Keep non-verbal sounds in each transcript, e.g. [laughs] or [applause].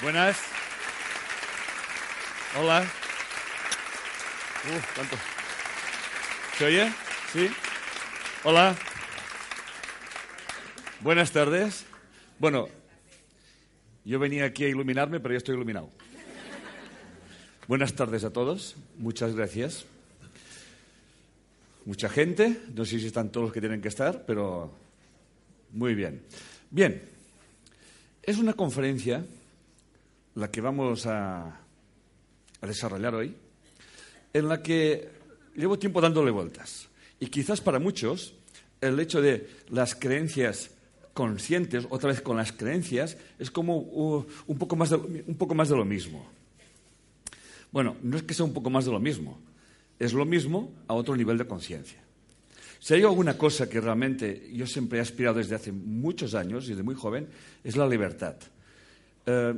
Buenas. Hola. Uh. ¿Se oye? ¿Sí? Hola. Buenas tardes. Bueno, yo venía aquí a iluminarme, pero ya estoy iluminado. Buenas tardes a todos. Muchas gracias. Mucha gente. No sé si están todos los que tienen que estar, pero muy bien. Bien. Es una conferencia la que vamos a, desarrollar hoy, en la que llevo tiempo dándole vueltas. Y quizás para muchos el hecho de las creencias conscientes, otra vez con las creencias, es como un, poco más de, un poco más de lo mismo. Bueno, no es que sea un poco más de lo mismo, es lo mismo a otro nivel de conciencia. Si hay alguna cosa que realmente yo siempre he aspirado desde hace muchos años, desde muy joven, es la libertad. Eh,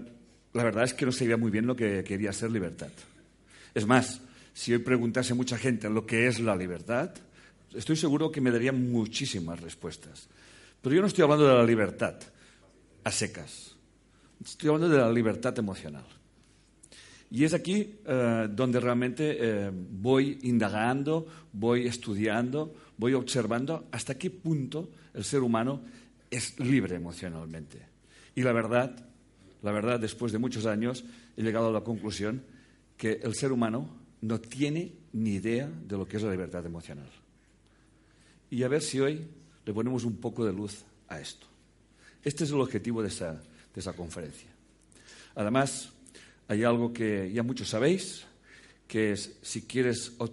la verdad es que no sabía muy bien lo que quería ser libertad. Es más, si hoy preguntase a mucha gente lo que es la libertad, estoy seguro que me darían muchísimas respuestas. Pero yo no estoy hablando de la libertad a secas. Estoy hablando de la libertad emocional. Y es aquí eh, donde realmente eh, voy indagando, voy estudiando, voy observando hasta qué punto el ser humano es libre emocionalmente. Y la verdad, la verdad, después de muchos años, he llegado a la conclusión que el ser humano no tiene ni idea de lo que es la libertad emocional. Y a ver si hoy le ponemos un poco de luz a esto. Este es el objetivo de esa, de esa conferencia. Además, hay algo que ya muchos sabéis, que es si quieres uh,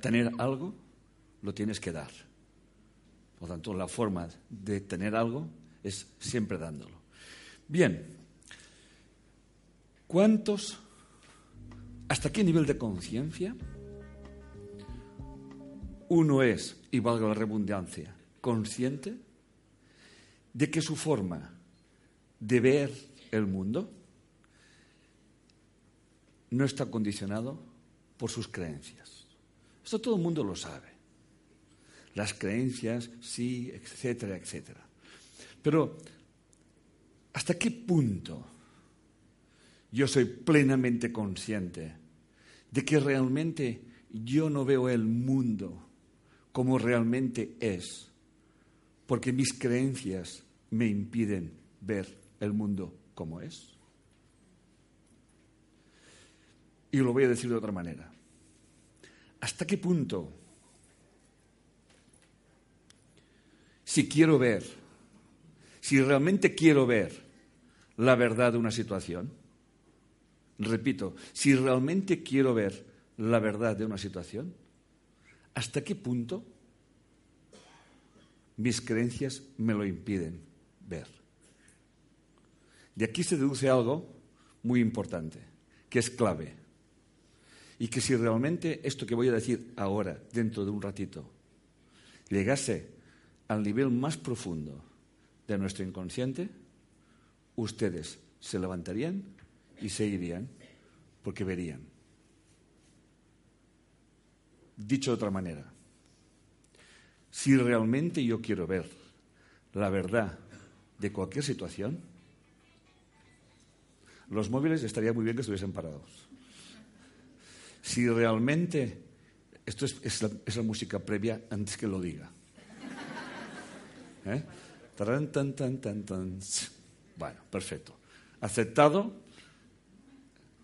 tener algo, lo tienes que dar. Por lo tanto, la forma de tener algo es siempre dándolo. Bien, ¿Cuántos, hasta qué nivel de conciencia uno es, y valga la redundancia, consciente de que su forma de ver el mundo no está condicionado por sus creencias? Esto todo el mundo lo sabe. Las creencias, sí, etcétera, etcétera. Pero, ¿hasta qué punto? Yo soy plenamente consciente de que realmente yo no veo el mundo como realmente es, porque mis creencias me impiden ver el mundo como es. Y lo voy a decir de otra manera. ¿Hasta qué punto, si quiero ver, si realmente quiero ver la verdad de una situación, Repito, si realmente quiero ver la verdad de una situación, ¿hasta qué punto mis creencias me lo impiden ver? De aquí se deduce algo muy importante, que es clave. Y que si realmente esto que voy a decir ahora, dentro de un ratito, llegase al nivel más profundo de nuestro inconsciente, ustedes se levantarían y seguirían porque verían. Dicho de otra manera, si realmente yo quiero ver la verdad de cualquier situación, los móviles estaría muy bien que estuviesen parados. Si realmente, esto es, la, música previa antes que lo diga. ¿Eh? Tan, tan, tan, tan. Bueno, perfecto. Aceptado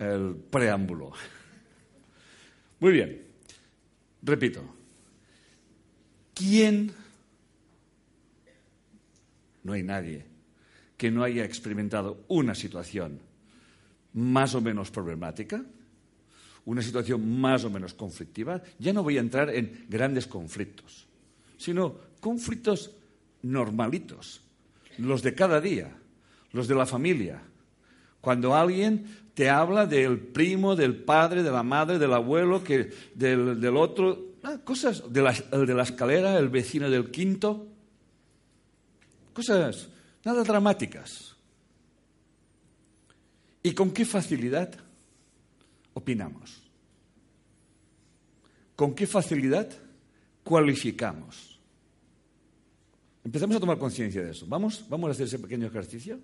el preámbulo. Muy bien, repito, ¿quién? No hay nadie que no haya experimentado una situación más o menos problemática, una situación más o menos conflictiva. Ya no voy a entrar en grandes conflictos, sino conflictos normalitos, los de cada día, los de la familia. Cuando alguien te habla del primo, del padre, de la madre, del abuelo, que, del, otro, ah, cosas, de la, el de la escalera, el vecino del quinto, cosas nada dramáticas. ¿Y con qué facilidad opinamos? ¿Con qué facilidad cualificamos? Empezamos a tomar conciencia de eso. ¿Vamos? ¿Vamos a hacer ese pequeño ejercicio?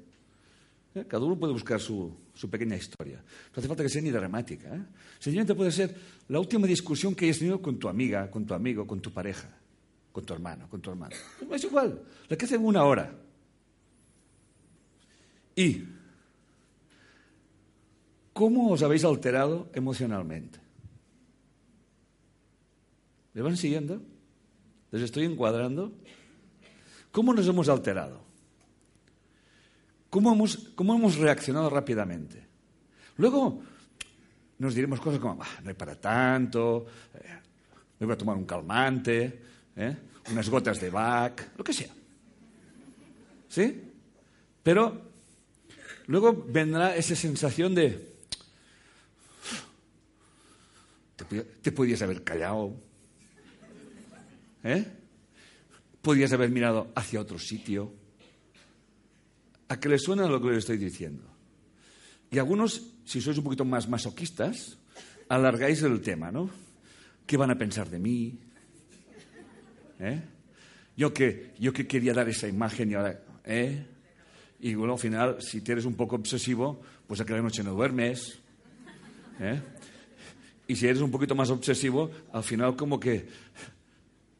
¿Eh? Cada uno puede buscar su, pequeña historia. No hace falta que sea ni dramática. ¿eh? Sencillamente puede ser la última discusión que hayas tenido con tu amiga, con tu amigo, con tu pareja, con tu hermano, con tu hermano. Es igual, la que hace una hora. Y, ¿cómo os habéis alterado emocionalmente? ¿Me van siguiendo? ¿Les estoy encuadrando? ¿Cómo nos hemos alterado? ¿Cómo hemos, hemos reaccionado rápidamente? Luego nos diremos cosas como, no hay para tanto, eh, me voy a tomar un calmante, eh, unas gotas de Bach, lo que sea. ¿Sí? Pero luego vendrá esa sensación de, te, te podías haber callado, ¿eh? podías haber mirado hacia otro sitio. ¿A qué le suena lo que les estoy diciendo? Y algunos, si sois un poquito más masoquistas, alargáis el tema, ¿no? ¿Qué van a pensar de mí? ¿Eh? Yo que, yo que quería dar esa imagen y ahora, ¿eh? Y bueno, al final, si tienes un poco obsesivo, pues aquella noche no duermes. ¿eh? Y si eres un poquito más obsesivo, al final como que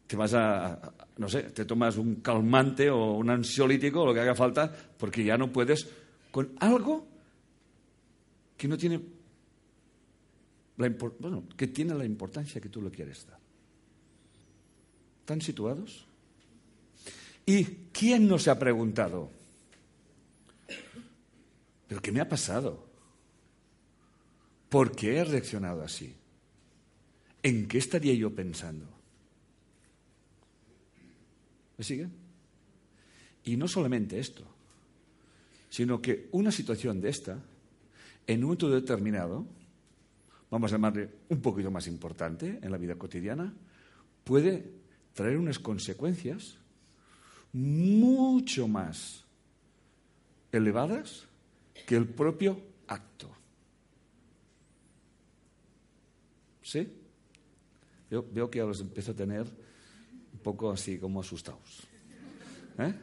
te vas a, no sé, te tomas un calmante o un ansiolítico lo que haga falta, porque ya no puedes con algo que no tiene la, bueno, que tiene la importancia que tú lo quieres dar. ¿Están situados? ¿Y quién no se ha preguntado? ¿Pero qué me ha pasado? ¿Por qué he reaccionado así? ¿En qué estaría yo pensando? ¿Me siguen? Y no solamente esto, sino que una situación de esta, en un momento determinado, vamos a llamarle un poquito más importante en la vida cotidiana, puede traer unas consecuencias mucho más elevadas que el propio acto. ¿Sí? Veo, que ahora los empiezo a tener poco así como asustados. ¿Eh?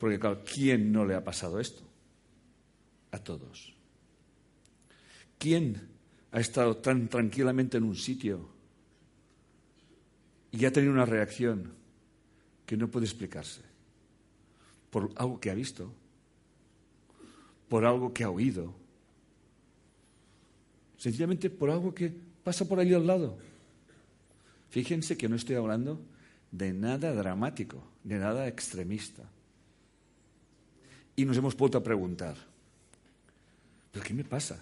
Porque claro, ¿quién no le ha pasado esto? A todos. ¿Quién ha estado tan tranquilamente en un sitio y ha tenido una reacción que no puede explicarse? Por algo que ha visto, por algo que ha oído, sencillamente por algo que pasa por ahí al lado. Fíjense que no estoy hablando de nada dramático, de nada extremista. Y nos hemos vuelto a preguntar, ¿pero qué me pasa?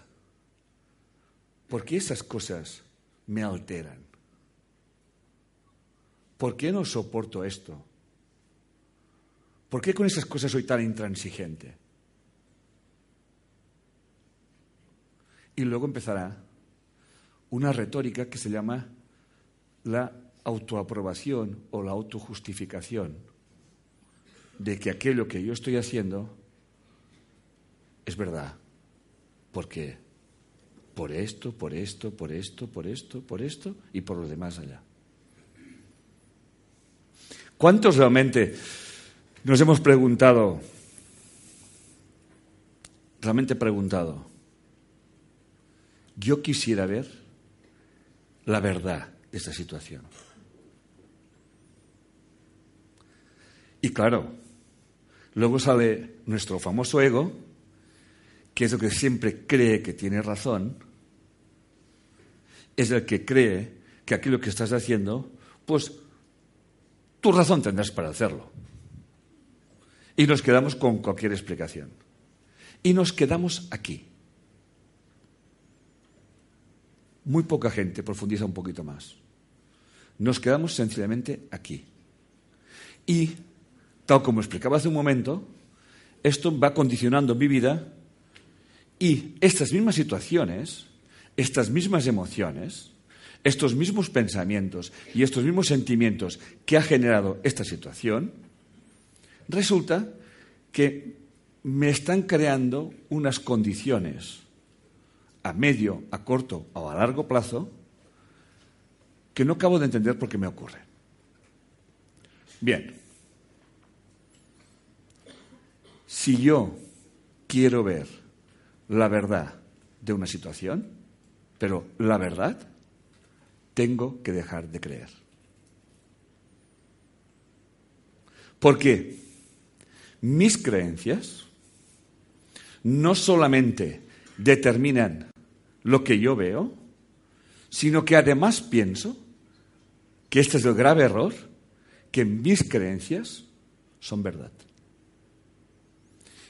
¿Por qué esas cosas me alteran? ¿Por qué no soporto esto? ¿Por qué con esas cosas soy tan intransigente? Y luego empezará una retórica que se llama la autoaprobación o la autojustificación de que aquello que yo estoy haciendo es verdad. Porque por esto, por esto, por esto, por esto, por esto y por lo demás allá. ¿Cuántos realmente nos hemos preguntado, realmente preguntado, yo quisiera ver la verdad de esta situación? Y claro, luego sale nuestro famoso ego, que es el que siempre cree que tiene razón, es el que cree que aquello que estás haciendo, pues tu razón tendrás para hacerlo. Y nos quedamos con cualquier explicación. Y nos quedamos aquí. Muy poca gente profundiza un poquito más. Nos quedamos sencillamente aquí. Y tal como explicaba hace un momento, esto va condicionando mi vida y estas mismas situaciones, estas mismas emociones, estos mismos pensamientos y estos mismos sentimientos que ha generado esta situación, resulta que me están creando unas condiciones a medio, a corto o a largo plazo que no acabo de entender por qué me ocurre. Bien, si yo quiero ver la verdad de una situación, pero la verdad, tengo que dejar de creer. Porque mis creencias no solamente determinan lo que yo veo, sino que además pienso que este es el grave error, que mis creencias son verdad.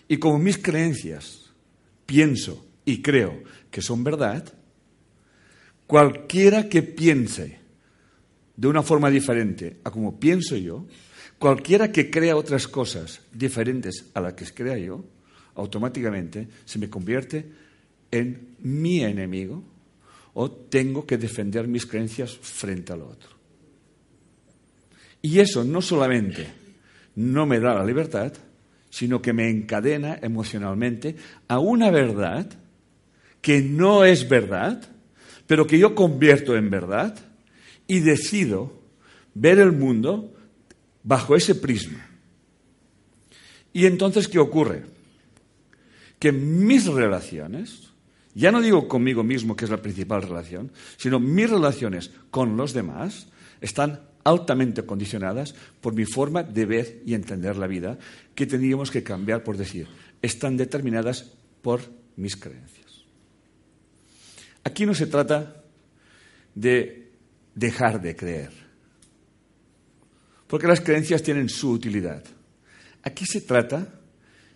Y como mis creencias pienso y creo que son verdad, cualquiera que piense de una forma diferente a como pienso yo, cualquiera que crea otras cosas diferentes a las que crea yo, automáticamente se me convierte en mi enemigo o tengo que defender mis creencias frente al otro. Y eso no solamente no me da la libertad, sino que me encadena emocionalmente a una verdad que no es verdad, pero que yo convierto en verdad y decido ver el mundo bajo ese prisma. Y entonces, ¿qué ocurre? Que mis relaciones, ya no digo conmigo mismo, que es la principal relación, sino mis relaciones con los demás, están altamente condicionadas por mi forma de ver y entender la vida, que tendríamos que cambiar por decir, están determinadas por mis creencias. Aquí no se trata de dejar de creer, porque las creencias tienen su utilidad. Aquí se trata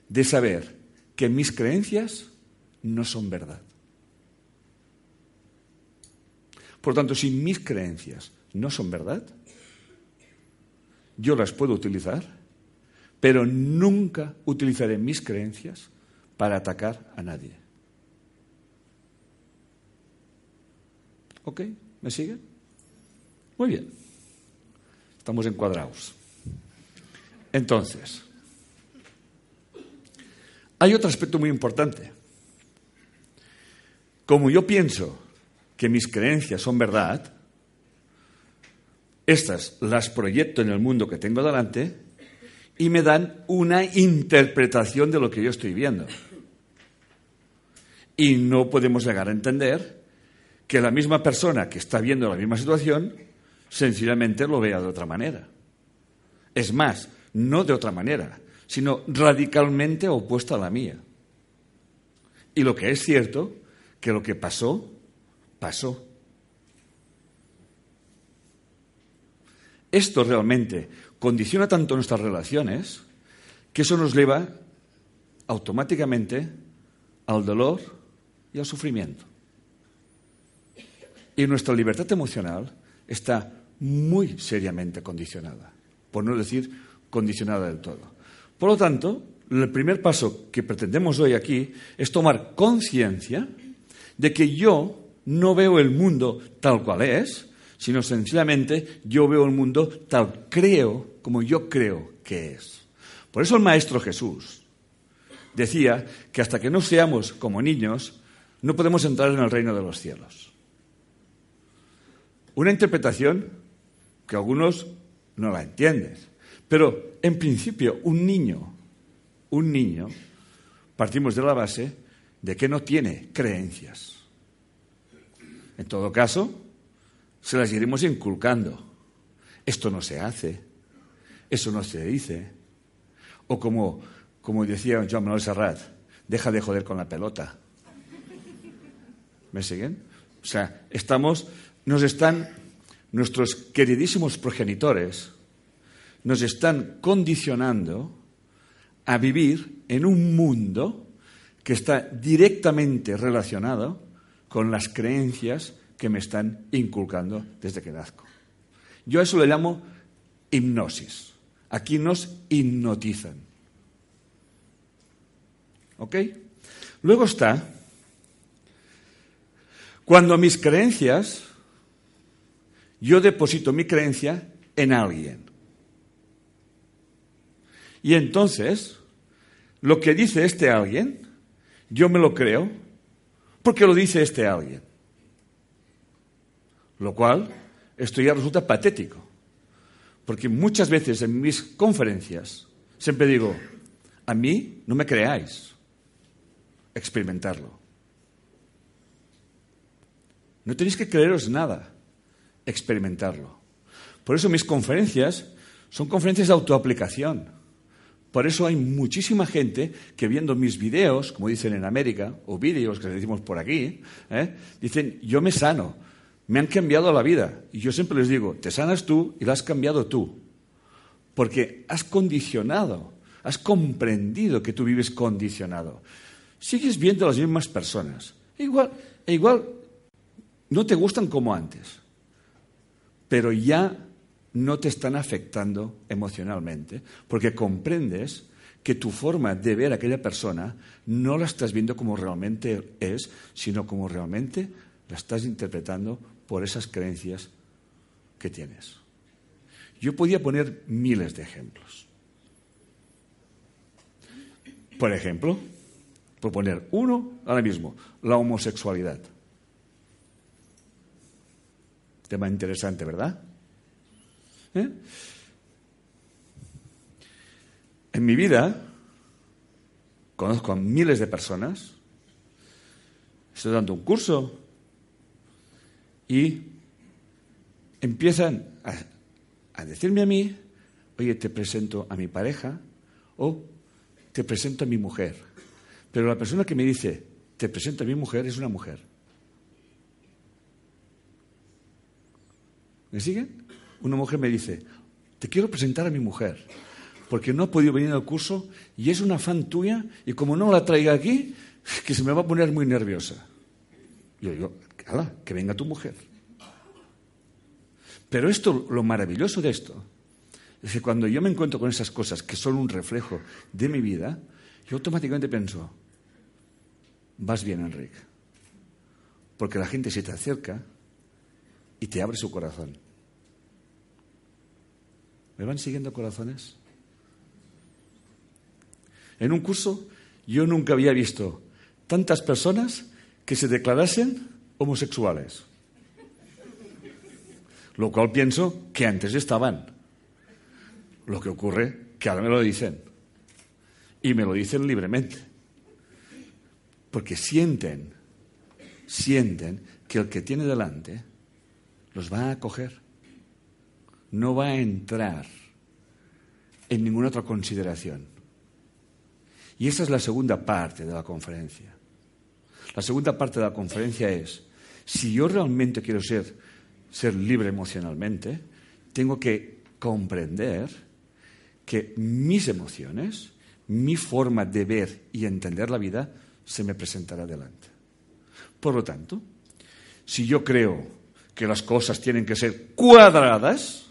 de saber que mis creencias no son verdad. Por tanto, si mis creencias no son verdad, yo las puedo utilizar, pero nunca utilizaré mis creencias para atacar a nadie. ¿Ok? ¿Me siguen? Muy bien. Estamos encuadrados. Entonces, hay otro aspecto muy importante. Como yo pienso que mis creencias son verdad, estas las proyecto en el mundo que tengo delante y me dan una interpretación de lo que yo estoy viendo. Y no podemos llegar a entender que la misma persona que está viendo la misma situación sencillamente lo vea de otra manera. Es más, no de otra manera, sino radicalmente opuesta a la mía. Y lo que es cierto, que lo que pasó, pasó. Esto realmente condiciona tanto nuestras relaciones que eso nos lleva automáticamente al dolor y al sufrimiento. Y nuestra libertad emocional está muy seriamente condicionada, por no decir condicionada del todo. Por lo tanto, el primer paso que pretendemos hoy aquí es tomar conciencia de que yo no veo el mundo tal cual es, sino sencillamente yo veo el mundo tal creo como yo creo que es. Por eso el Maestro Jesús decía que hasta que no seamos como niños, no podemos entrar en el reino de los cielos. Una interpretación que algunos no la entienden, pero en principio un niño, un niño, partimos de la base de que no tiene creencias. En todo caso, se las iremos inculcando. Esto no se hace, eso no se dice. O como, como decía Joan Manuel Serrat, deja de joder con la pelota. ¿Me siguen? O sea, estamos, nos están, nuestros queridísimos progenitores, nos están condicionando a vivir en un mundo que está directamente relacionado con las creencias que me están inculcando desde que nazco. Yo a eso le llamo hipnosis. Aquí nos hipnotizan. ¿Ok? Luego está cuando mis creencias, yo deposito mi creencia en alguien. Y entonces, lo que dice este alguien, yo me lo creo porque lo dice este alguien. Lo cual, esto ya resulta patético. Porque muchas veces en mis conferencias siempre digo, a mí no me creáis. experimentarlo. No tenéis que creeros nada, experimentarlo. Por eso mis conferencias son conferencias de autoaplicación. Por eso hay muchísima gente que viendo mis videos, como dicen en América, o vídeos que decimos por aquí, ¿eh? dicen, yo me sano, me han cambiado la vida. Y yo siempre les digo, te sanas tú y la has cambiado tú. Porque has condicionado, has comprendido que tú vives condicionado. Sigues viendo a las mismas personas. Igual, e igual no te gustan como antes, pero ya no te están afectando emocionalmente, porque comprendes que tu forma de ver a aquella persona no la estás viendo como realmente es, sino como realmente la estás interpretando por esas creencias que tienes. Yo podía poner miles de ejemplos. Por ejemplo, por poner uno ahora mismo, la homosexualidad. Tema interesante, ¿verdad? ¿Eh? En mi vida conozco a miles de personas, estoy dando un curso y empiezan a, decirme a mí, oye, te presento a mi pareja o te presento a mi mujer. Pero la persona que me dice, te presento a mi mujer, es una mujer. ¿Me siguen? Una mujer me dice, te quiero presentar a mi mujer, porque no ha podido venir al curso y es una fan tuya y como no la traiga aquí, [laughs] que se me va a poner muy nerviosa. Yo digo, que venga tu mujer. Pero esto, lo maravilloso de esto, es que cuando yo me encuentro con esas cosas que son un reflejo de mi vida, yo automáticamente pienso, vas bien, Enrique. Porque la gente se te acerca y te abre su corazón. ¿Me van siguiendo corazones? En un curso yo nunca había visto tantas personas que se declarasen homosexuales. Lo cual pienso que antes estaban. Lo que ocurre que ahora me lo dicen. Y me lo dicen libremente. Porque sienten, sienten que el que tiene delante los va a acoger no va a entrar en ninguna otra consideración. Y esa es la segunda parte de la conferencia. La segunda parte de la conferencia es, si yo realmente quiero ser, ser libre emocionalmente, tengo que comprender que mis emociones, mi forma de ver y entender la vida, se me presentará delante. Por lo tanto, si yo creo que las cosas tienen que ser cuadradas,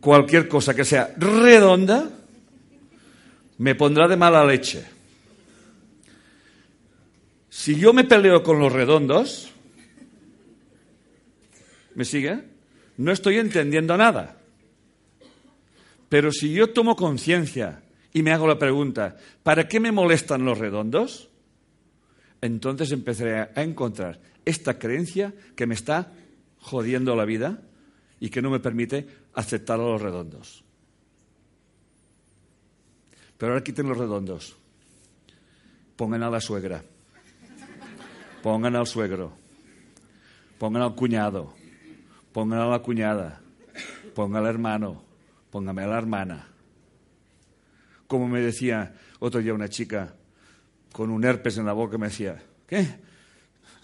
cualquier cosa que sea redonda me pondrá de mala leche. Si yo me peleo con los redondos, ¿me sigue? No estoy entendiendo nada. Pero si yo tomo conciencia y me hago la pregunta, ¿para qué me molestan los redondos? Entonces empezaré a encontrar esta creencia que me está jodiendo la vida y que no me permite aceptar a los redondos. Pero ahora quiten los redondos. Pongan a la suegra. Pongan al suegro. Pongan al cuñado. Pongan a la cuñada. Pongan al hermano. Póngame a la hermana. Como me decía otro día una chica con un herpes en la boca, me decía, ¿qué?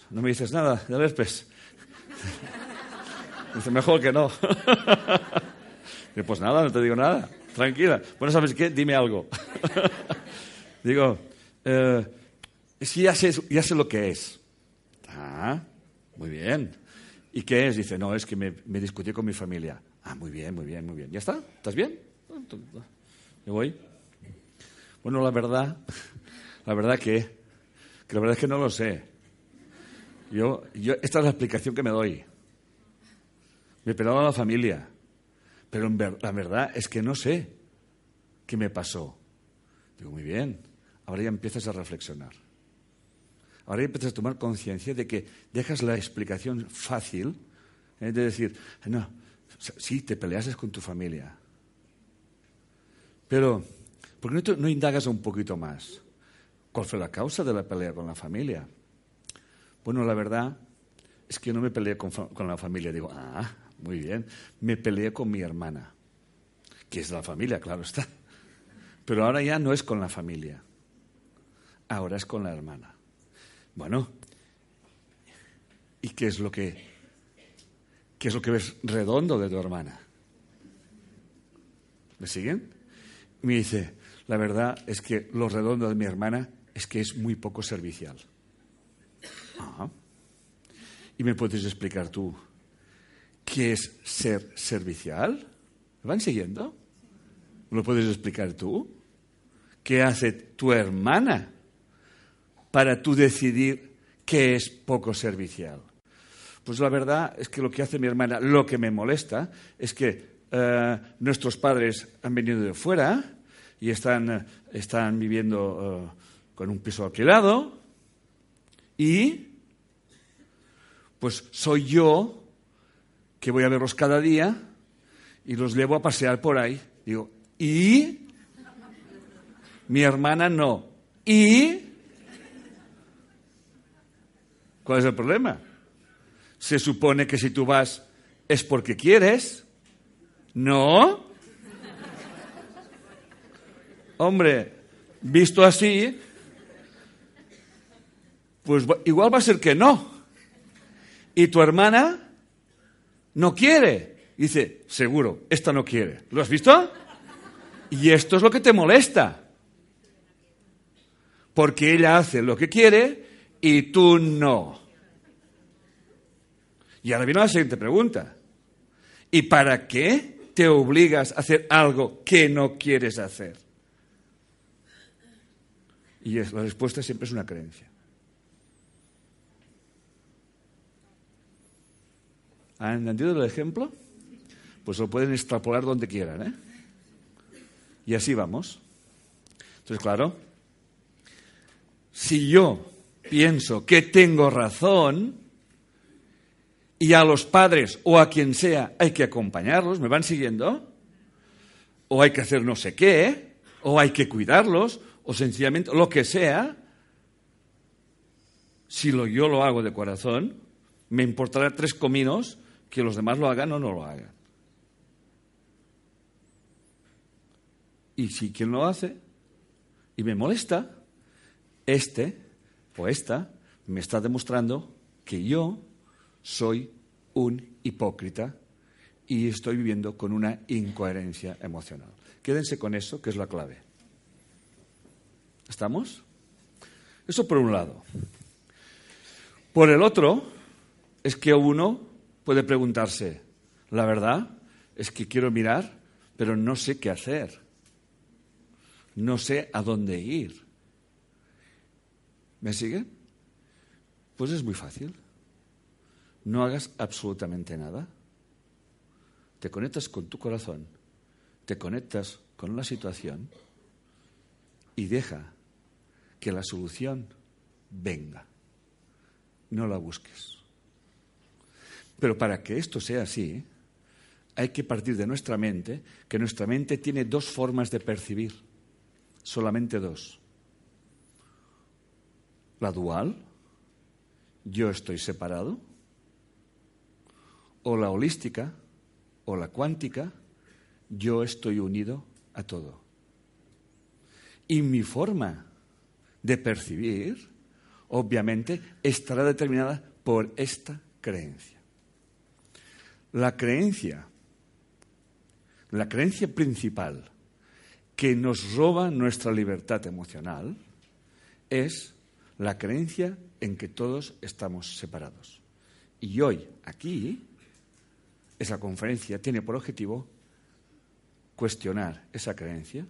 ¿No me dices nada del herpes? [laughs] Dice, mejor que no. [laughs] Dice, pues nada, no te digo nada. Tranquila. Bueno, ¿sabes qué? Dime algo. [laughs] digo, eh, ya sé lo que es. Ah, muy bien. ¿Y qué es? Dice, no, es que me, me discutí con mi familia. Ah, muy bien, muy bien, muy bien. ¿Ya está? ¿Estás bien? ¿Me voy? Bueno, la verdad, [laughs] la verdad que, que la verdad es que no lo sé. Yo, yo, esta es la explicación que me doy. Me pelaba la familia. Pero la verdad es que no sé qué me pasó. Digo, muy bien, ahora ya empiezas a reflexionar. Ahora empiezas a tomar conciencia de que dejas la explicación fácil ¿eh? de decir, no, sí, te peleases con tu familia. Pero, ¿por qué no, no indagas un poquito más? ¿Cuál fue la causa de la pelea con la familia? Bueno, la verdad es que no me peleé con, con la familia. Digo, ah, muy bien. Me peleé con mi hermana, que es de la familia, claro está. Pero ahora ya no es con la familia. Ahora es con la hermana. Bueno, ¿y qué es lo que qué es lo que ves redondo de tu hermana? ¿Me siguen? Me dice, la verdad es que lo redondo de mi hermana es que es muy poco servicial. ¿Y me puedes explicar tú qué es ser servicial? ¿Me van siguiendo? ¿Me lo puedes explicar tú? ¿Qué hace tu hermana para tú decidir qué es poco servicial? Pues la verdad es que lo que hace mi hermana, lo que me molesta, es que eh, nuestros padres han venido de fuera y están, están viviendo eh, con un piso alquilado y pues soy yo que voy a verlos cada día y los llevo a pasear por ahí. Digo, ¿y? Mi hermana no. ¿Y? ¿Cuál es el problema? Se supone que si tú vas es porque quieres. ¿No? Hombre, visto así, pues igual va a ser que no. Y tu hermana no quiere. Dice, seguro, esta no quiere. ¿Lo has visto? Y esto es lo que te molesta. Porque ella hace lo que quiere y tú no. Y ahora viene la siguiente pregunta. ¿Y para qué te obligas a hacer algo que no quieres hacer? Y la respuesta siempre es una creencia. ¿Han entendido el ejemplo? Pues lo pueden extrapolar donde quieran. ¿eh? Y así vamos. Entonces, claro, si yo pienso que tengo razón y a los padres o a quien sea hay que acompañarlos, ¿me van siguiendo? O hay que hacer no sé qué, o hay que cuidarlos, o sencillamente lo que sea, si lo, yo lo hago de corazón, me importará tres cominos que los demás lo hagan o no lo hagan. Y si quien lo hace y me molesta, este o esta me está demostrando que yo soy un hipócrita y estoy viviendo con una incoherencia emocional. Quédense con eso, que es la clave. ¿Estamos? Eso por un lado. Por el otro, es que uno puede preguntarse, la verdad es que quiero mirar, pero no sé qué hacer. No sé a dónde ir. ¿Me sigue? Pues es muy fácil. No hagas absolutamente nada. Te conectas con tu corazón, te conectas con la situación y deja que la solución venga. No la busques. Pero para que esto sea así, hay que partir de nuestra mente, que nuestra mente tiene dos formas de percibir, solamente dos. La dual, yo estoy separado, o la holística, o la cuántica, yo estoy unido a todo. Y mi forma de percibir, obviamente, estará determinada por esta creencia. La creencia, la creencia principal que nos roba nuestra libertad emocional es la creencia en que todos estamos separados. Y hoy, aquí, esa conferencia tiene por objetivo cuestionar esa creencia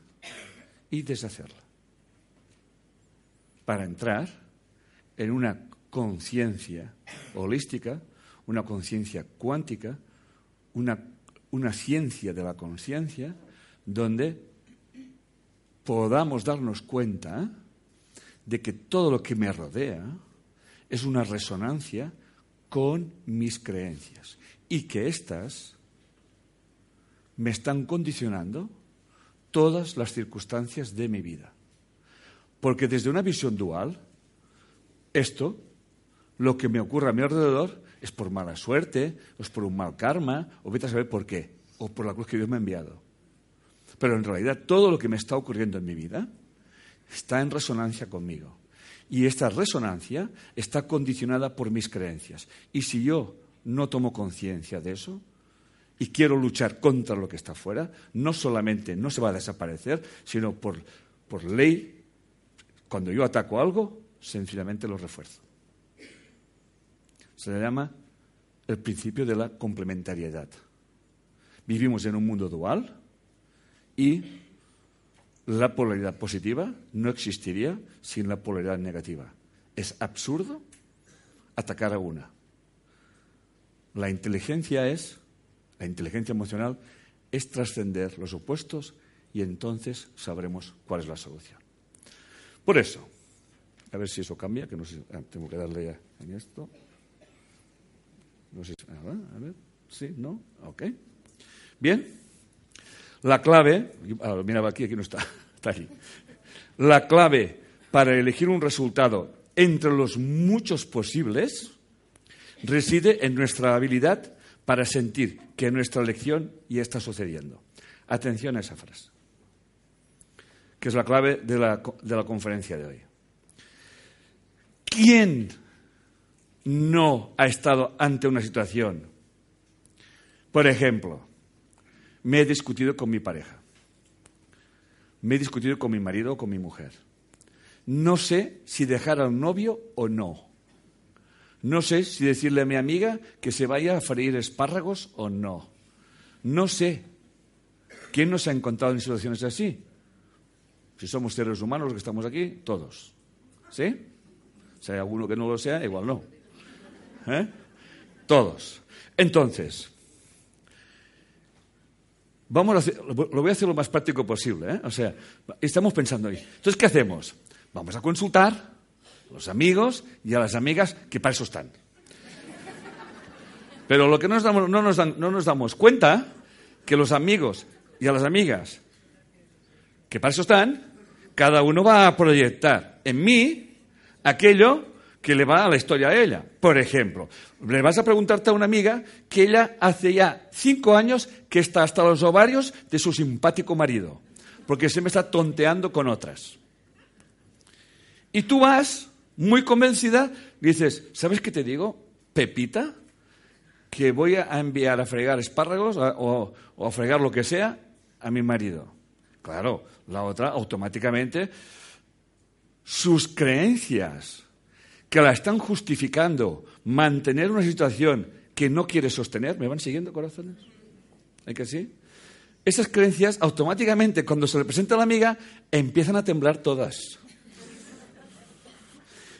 y deshacerla. Para entrar en una conciencia holística, una conciencia cuántica, una, ciencia de la conciencia donde podamos darnos cuenta de que todo lo que me rodea es una resonancia con mis creencias y que éstas me están condicionando todas las circunstancias de mi vida. Porque desde una visión dual, esto, lo que me ocurre a mi alrededor, es por mala suerte, o es por un mal karma, o vete a saber por qué, o por la cruz que Dios me ha enviado. Pero en realidad todo lo que me está ocurriendo en mi vida está en resonancia conmigo. Y esta resonancia está condicionada por mis creencias. Y si yo no tomo conciencia de eso y quiero luchar contra lo que está afuera, no solamente no se va a desaparecer, sino por, por ley, cuando yo ataco algo, sencillamente lo refuerzo. Se le llama el principio de la complementariedad. Vivimos en un mundo dual y la polaridad positiva no existiría sin la polaridad negativa. Es absurdo atacar a una. La inteligencia es, la inteligencia emocional es trascender los opuestos y entonces sabremos cuál es la solución. Por eso, a ver si eso cambia, que no sé, ah, tengo que darle ya en esto. No sé, a ver, sí, no, ok. Bien, la clave, ah, miraba aquí, aquí no está, [laughs] está aquí. La clave para elegir un resultado entre los muchos posibles reside en nuestra habilidad para sentir que nuestra elección ya está sucediendo. Atención a esa frase, que es la clave de la, de la conferencia de hoy. ¿Quién no ha estado ante una situación? Por ejemplo, me he discutido con mi pareja, me he discutido con mi marido o con mi mujer. No sé si dejar al novio o no. No sé si decirle a mi amiga que se vaya a freír espárragos o no. No sé. ¿Quién nos ha encontrado en situaciones así? Si somos seres humanos los que estamos aquí, todos. ¿Sí? Si hay alguno que no lo sea, igual no. ¿Eh? Todos. Entonces, vamos a hacer, lo voy a hacer lo más práctico posible. ¿eh? O sea, estamos pensando ahí. Entonces, ¿qué hacemos? Vamos a consultar a los amigos y a las amigas que para eso están. Pero lo que no nos damos, no nos, no nos damos cuenta que los amigos y a las amigas que para eso están, cada uno va a proyectar en mí aquello que le va a la historia a ella. Por ejemplo, le vas a preguntarte a una amiga que ella hace ya cinco años que está hasta los ovarios de su simpático marido, porque se me está tonteando con otras. Y tú vas muy convencida, dices, ¿sabes qué te digo? Pepita, que voy a enviar a fregar espárragos o, o a fregar lo que sea a mi marido. Claro, la otra automáticamente sus creencias que la están justificando mantener una situación que no quiere sostener. ¿Me van siguiendo, corazones? ¿Hay que sí? Esas creencias automáticamente, cuando se le presenta a la amiga, empiezan a temblar todas.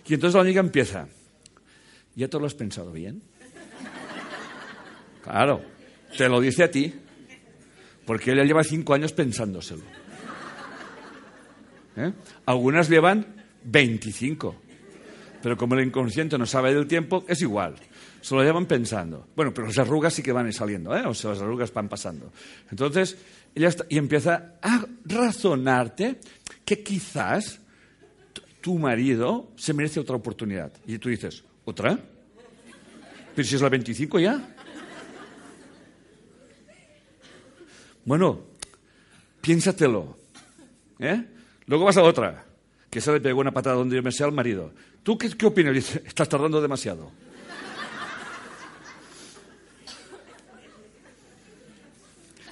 Y entonces la amiga empieza. ¿Ya te lo has pensado bien? Claro, te lo dice a ti, porque ella lleva cinco años pensándoselo. ¿Eh? Algunas llevan 25. Pero como el inconsciente no sabe del tiempo, es igual. Se lo llevan pensando. Bueno, pero las arrugas sí que van saliendo, ¿eh? O sea, las arrugas van pasando. Entonces, ella y empieza a razonarte que quizás tu marido se merece otra oportunidad. Y tú dices, ¿otra? Pero si es la 25 ya. Bueno, piénsatelo. ¿eh? Luego vas a otra, que se le pegó una patada donde yo me sea al marido. ¿Tú qué, qué opinas? Dice, estás tardando demasiado.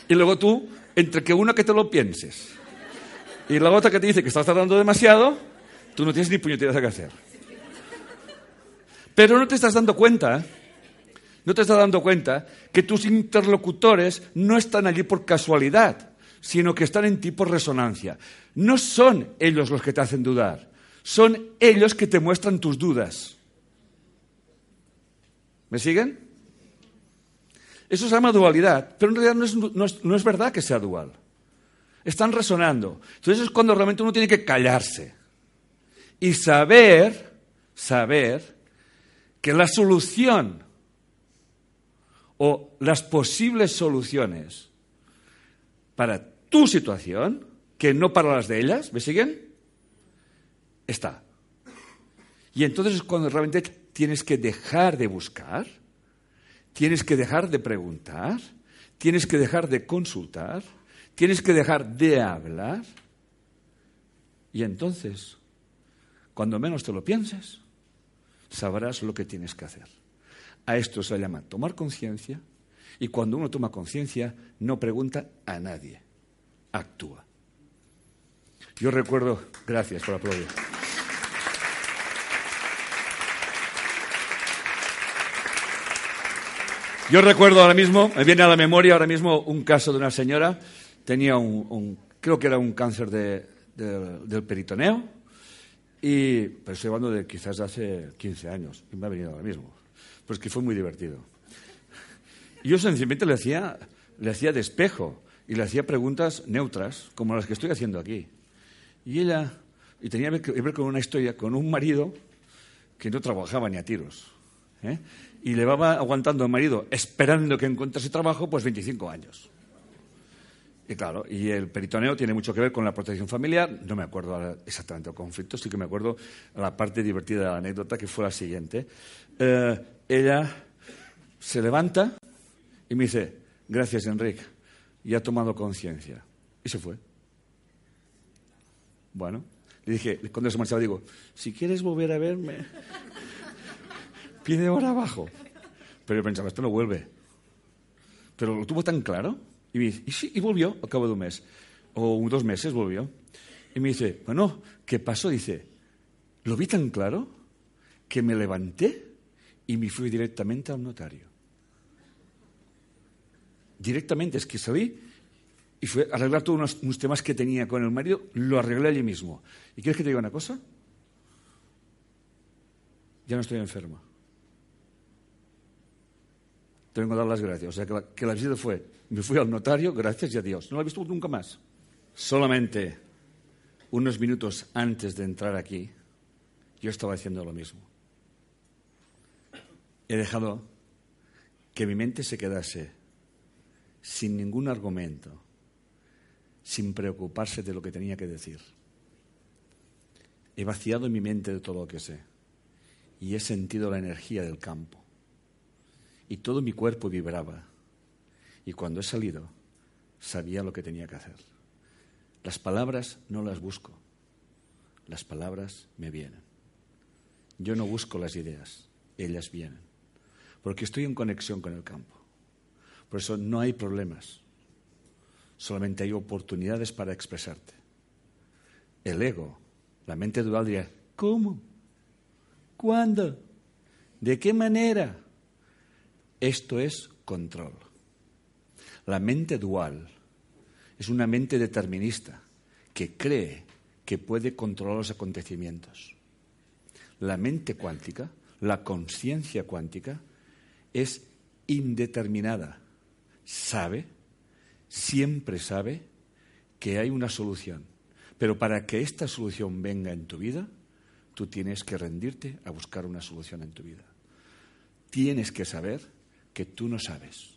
Y luego tú, entre que una que te lo pienses y la otra que te dice que estás tardando demasiado, tú no tienes ni puñeteras que hacer. Pero no te estás dando cuenta, no te estás dando cuenta que tus interlocutores no están allí por casualidad, sino que están en ti por resonancia. No son ellos los que te hacen dudar, son ellos que te muestran tus dudas. ¿Me siguen? Eso se llama dualidad, pero en realidad no es, verdad que sea dual. Están resonando. Entonces es cuando realmente uno tiene que callarse y saber, saber que la solución o las posibles soluciones para tu situación, que no para las de ellas, ¿me siguen? está. Y entonces es cuando realmente tienes que dejar de buscar, tienes que dejar de preguntar, tienes que dejar de consultar, tienes que dejar de hablar. Y entonces, cuando menos te lo pienses, sabrás lo que tienes que hacer. A esto se llama tomar conciencia y cuando uno toma conciencia no pregunta a nadie, actúa. Yo recuerdo, gracias por aplaudir. Yo recuerdo ahora mismo, me viene a la memoria ahora mismo un caso de una señora, tenía un, creo que era un cáncer del peritoneo, y, pero estoy hablando de quizás hace 15 años, y me ha venido ahora mismo, pues que fue muy divertido. Yo sencillamente le hacía, le hacía de y le hacía preguntas neutras, como las que estoy haciendo aquí. Y ella, y tenía que ver con una historia, con un marido que no trabajaba ni a tiros. ¿eh? y le va aguantando el marido, esperando que encontrase trabajo, pues 25 años. Y claro, y el peritoneo tiene mucho que ver con la protección familiar. No me acuerdo exactamente el conflicto, sí que me acuerdo la parte divertida de la anécdota, que fue la siguiente. Eh, ella se levanta y me dice, gracias Enrique, ya ha tomado conciencia. Y se fue. Bueno, le dije, cuando se marchaba, digo, si quieres volver a verme, [laughs] pide ahora abajo. Pero yo pensaba, esto no vuelve. Pero lo tuvo tan claro. Y, me dice, y, sí, y volvió al cabo de un mes. O dos meses volvió. Y me dice, bueno, ¿qué pasó? Dice, lo vi tan claro que me levanté y me fui directamente al notario. Directamente, es que salí y fue arreglar todos unos, temas que tenía con el marido, lo arreglé allí mismo. ¿Y quieres que te diga una cosa? Ya no estoy enferma te vengo a dar las gracias. O sea, que la, que la visita fue, me fui al notario, gracias y a Dios. No la he visto nunca más. Solamente unos minutos antes de entrar aquí, yo estaba haciendo lo mismo. He dejado que mi mente se quedase sin ningún argumento, sin preocuparse de lo que tenía que decir. He vaciado mi mente de todo lo que sé y he sentido la energía del campo y todo mi cuerpo vibraba. Y cuando he salido, sabía lo que tenía que hacer. Las palabras no las busco, las palabras me vienen. Yo no busco las ideas, ellas vienen, porque estoy en conexión con el campo. Por eso no hay problemas, solamente hay oportunidades para expresarte. El ego, la mente dual diría, ¿cómo? ¿Cuándo? ¿De qué manera? Esto es control. La mente dual es una mente determinista que cree que puede controlar los acontecimientos. La mente cuántica, la conciencia cuántica, es indeterminada. Sabe, siempre sabe que hay una solución. Pero para que esta solución venga en tu vida, tú tienes que rendirte a buscar una solución en tu vida. Tienes que saber que tú no sabes.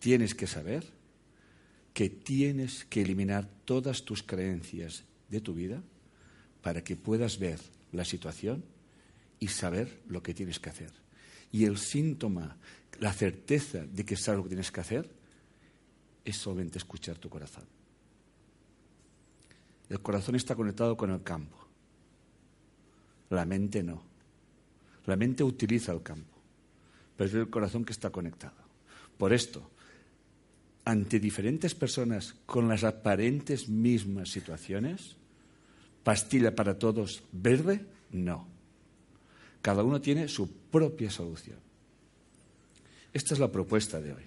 Tienes que saber que tienes que eliminar todas tus creencias de tu vida para que puedas ver la situación y saber lo que tienes que hacer. Y el síntoma, la certeza de que sabes lo que tienes que hacer, es solamente escuchar tu corazón. El corazón está conectado con el campo. La mente no. La mente utiliza el campo pero es el corazón que está conectado. Por esto, ante diferentes personas con las aparentes mismas situaciones, pastilla para todos verde, no. Cada uno tiene su propia solución. Esta es la propuesta de hoy.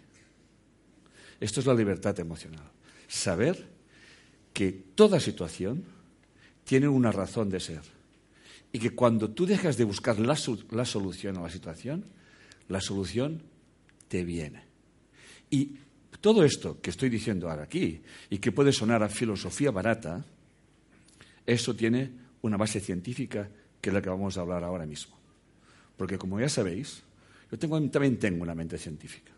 Esto es la libertad emocional. Saber que toda situación tiene una razón de ser. Y que cuando tú dejas de buscar la, la solución a la situación, la solución te viene. Y todo esto que estoy diciendo ahora aquí y que puede sonar a filosofía barata, eso tiene una base científica que es la que vamos a hablar ahora mismo. Porque como ya sabéis, yo también tengo una mente científica.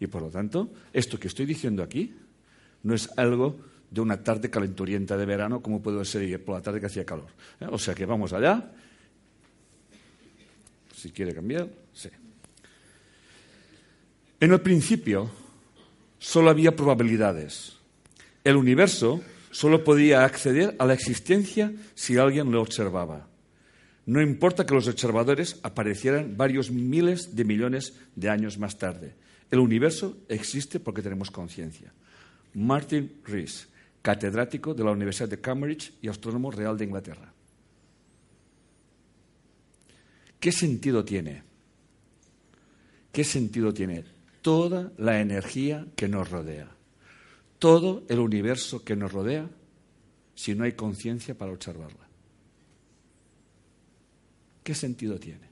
Y por lo tanto, esto que estoy diciendo aquí no es algo de una tarde calenturienta de verano como puede ser por la tarde que hacía calor. ¿eh? O sea que vamos allá. Si quiere cambiar, sí. En el principio solo había probabilidades. El universo solo podía acceder a la existencia si alguien lo observaba. No importa que los observadores aparecieran varios miles de millones de años más tarde. El universo existe porque tenemos conciencia. Martin Rees, catedrático de la Universidad de Cambridge y astrónomo real de Inglaterra. ¿Qué sentido tiene? ¿Qué sentido tiene toda la energía que nos rodea? Todo el universo que nos rodea si no hay conciencia para observarla. ¿Qué sentido tiene?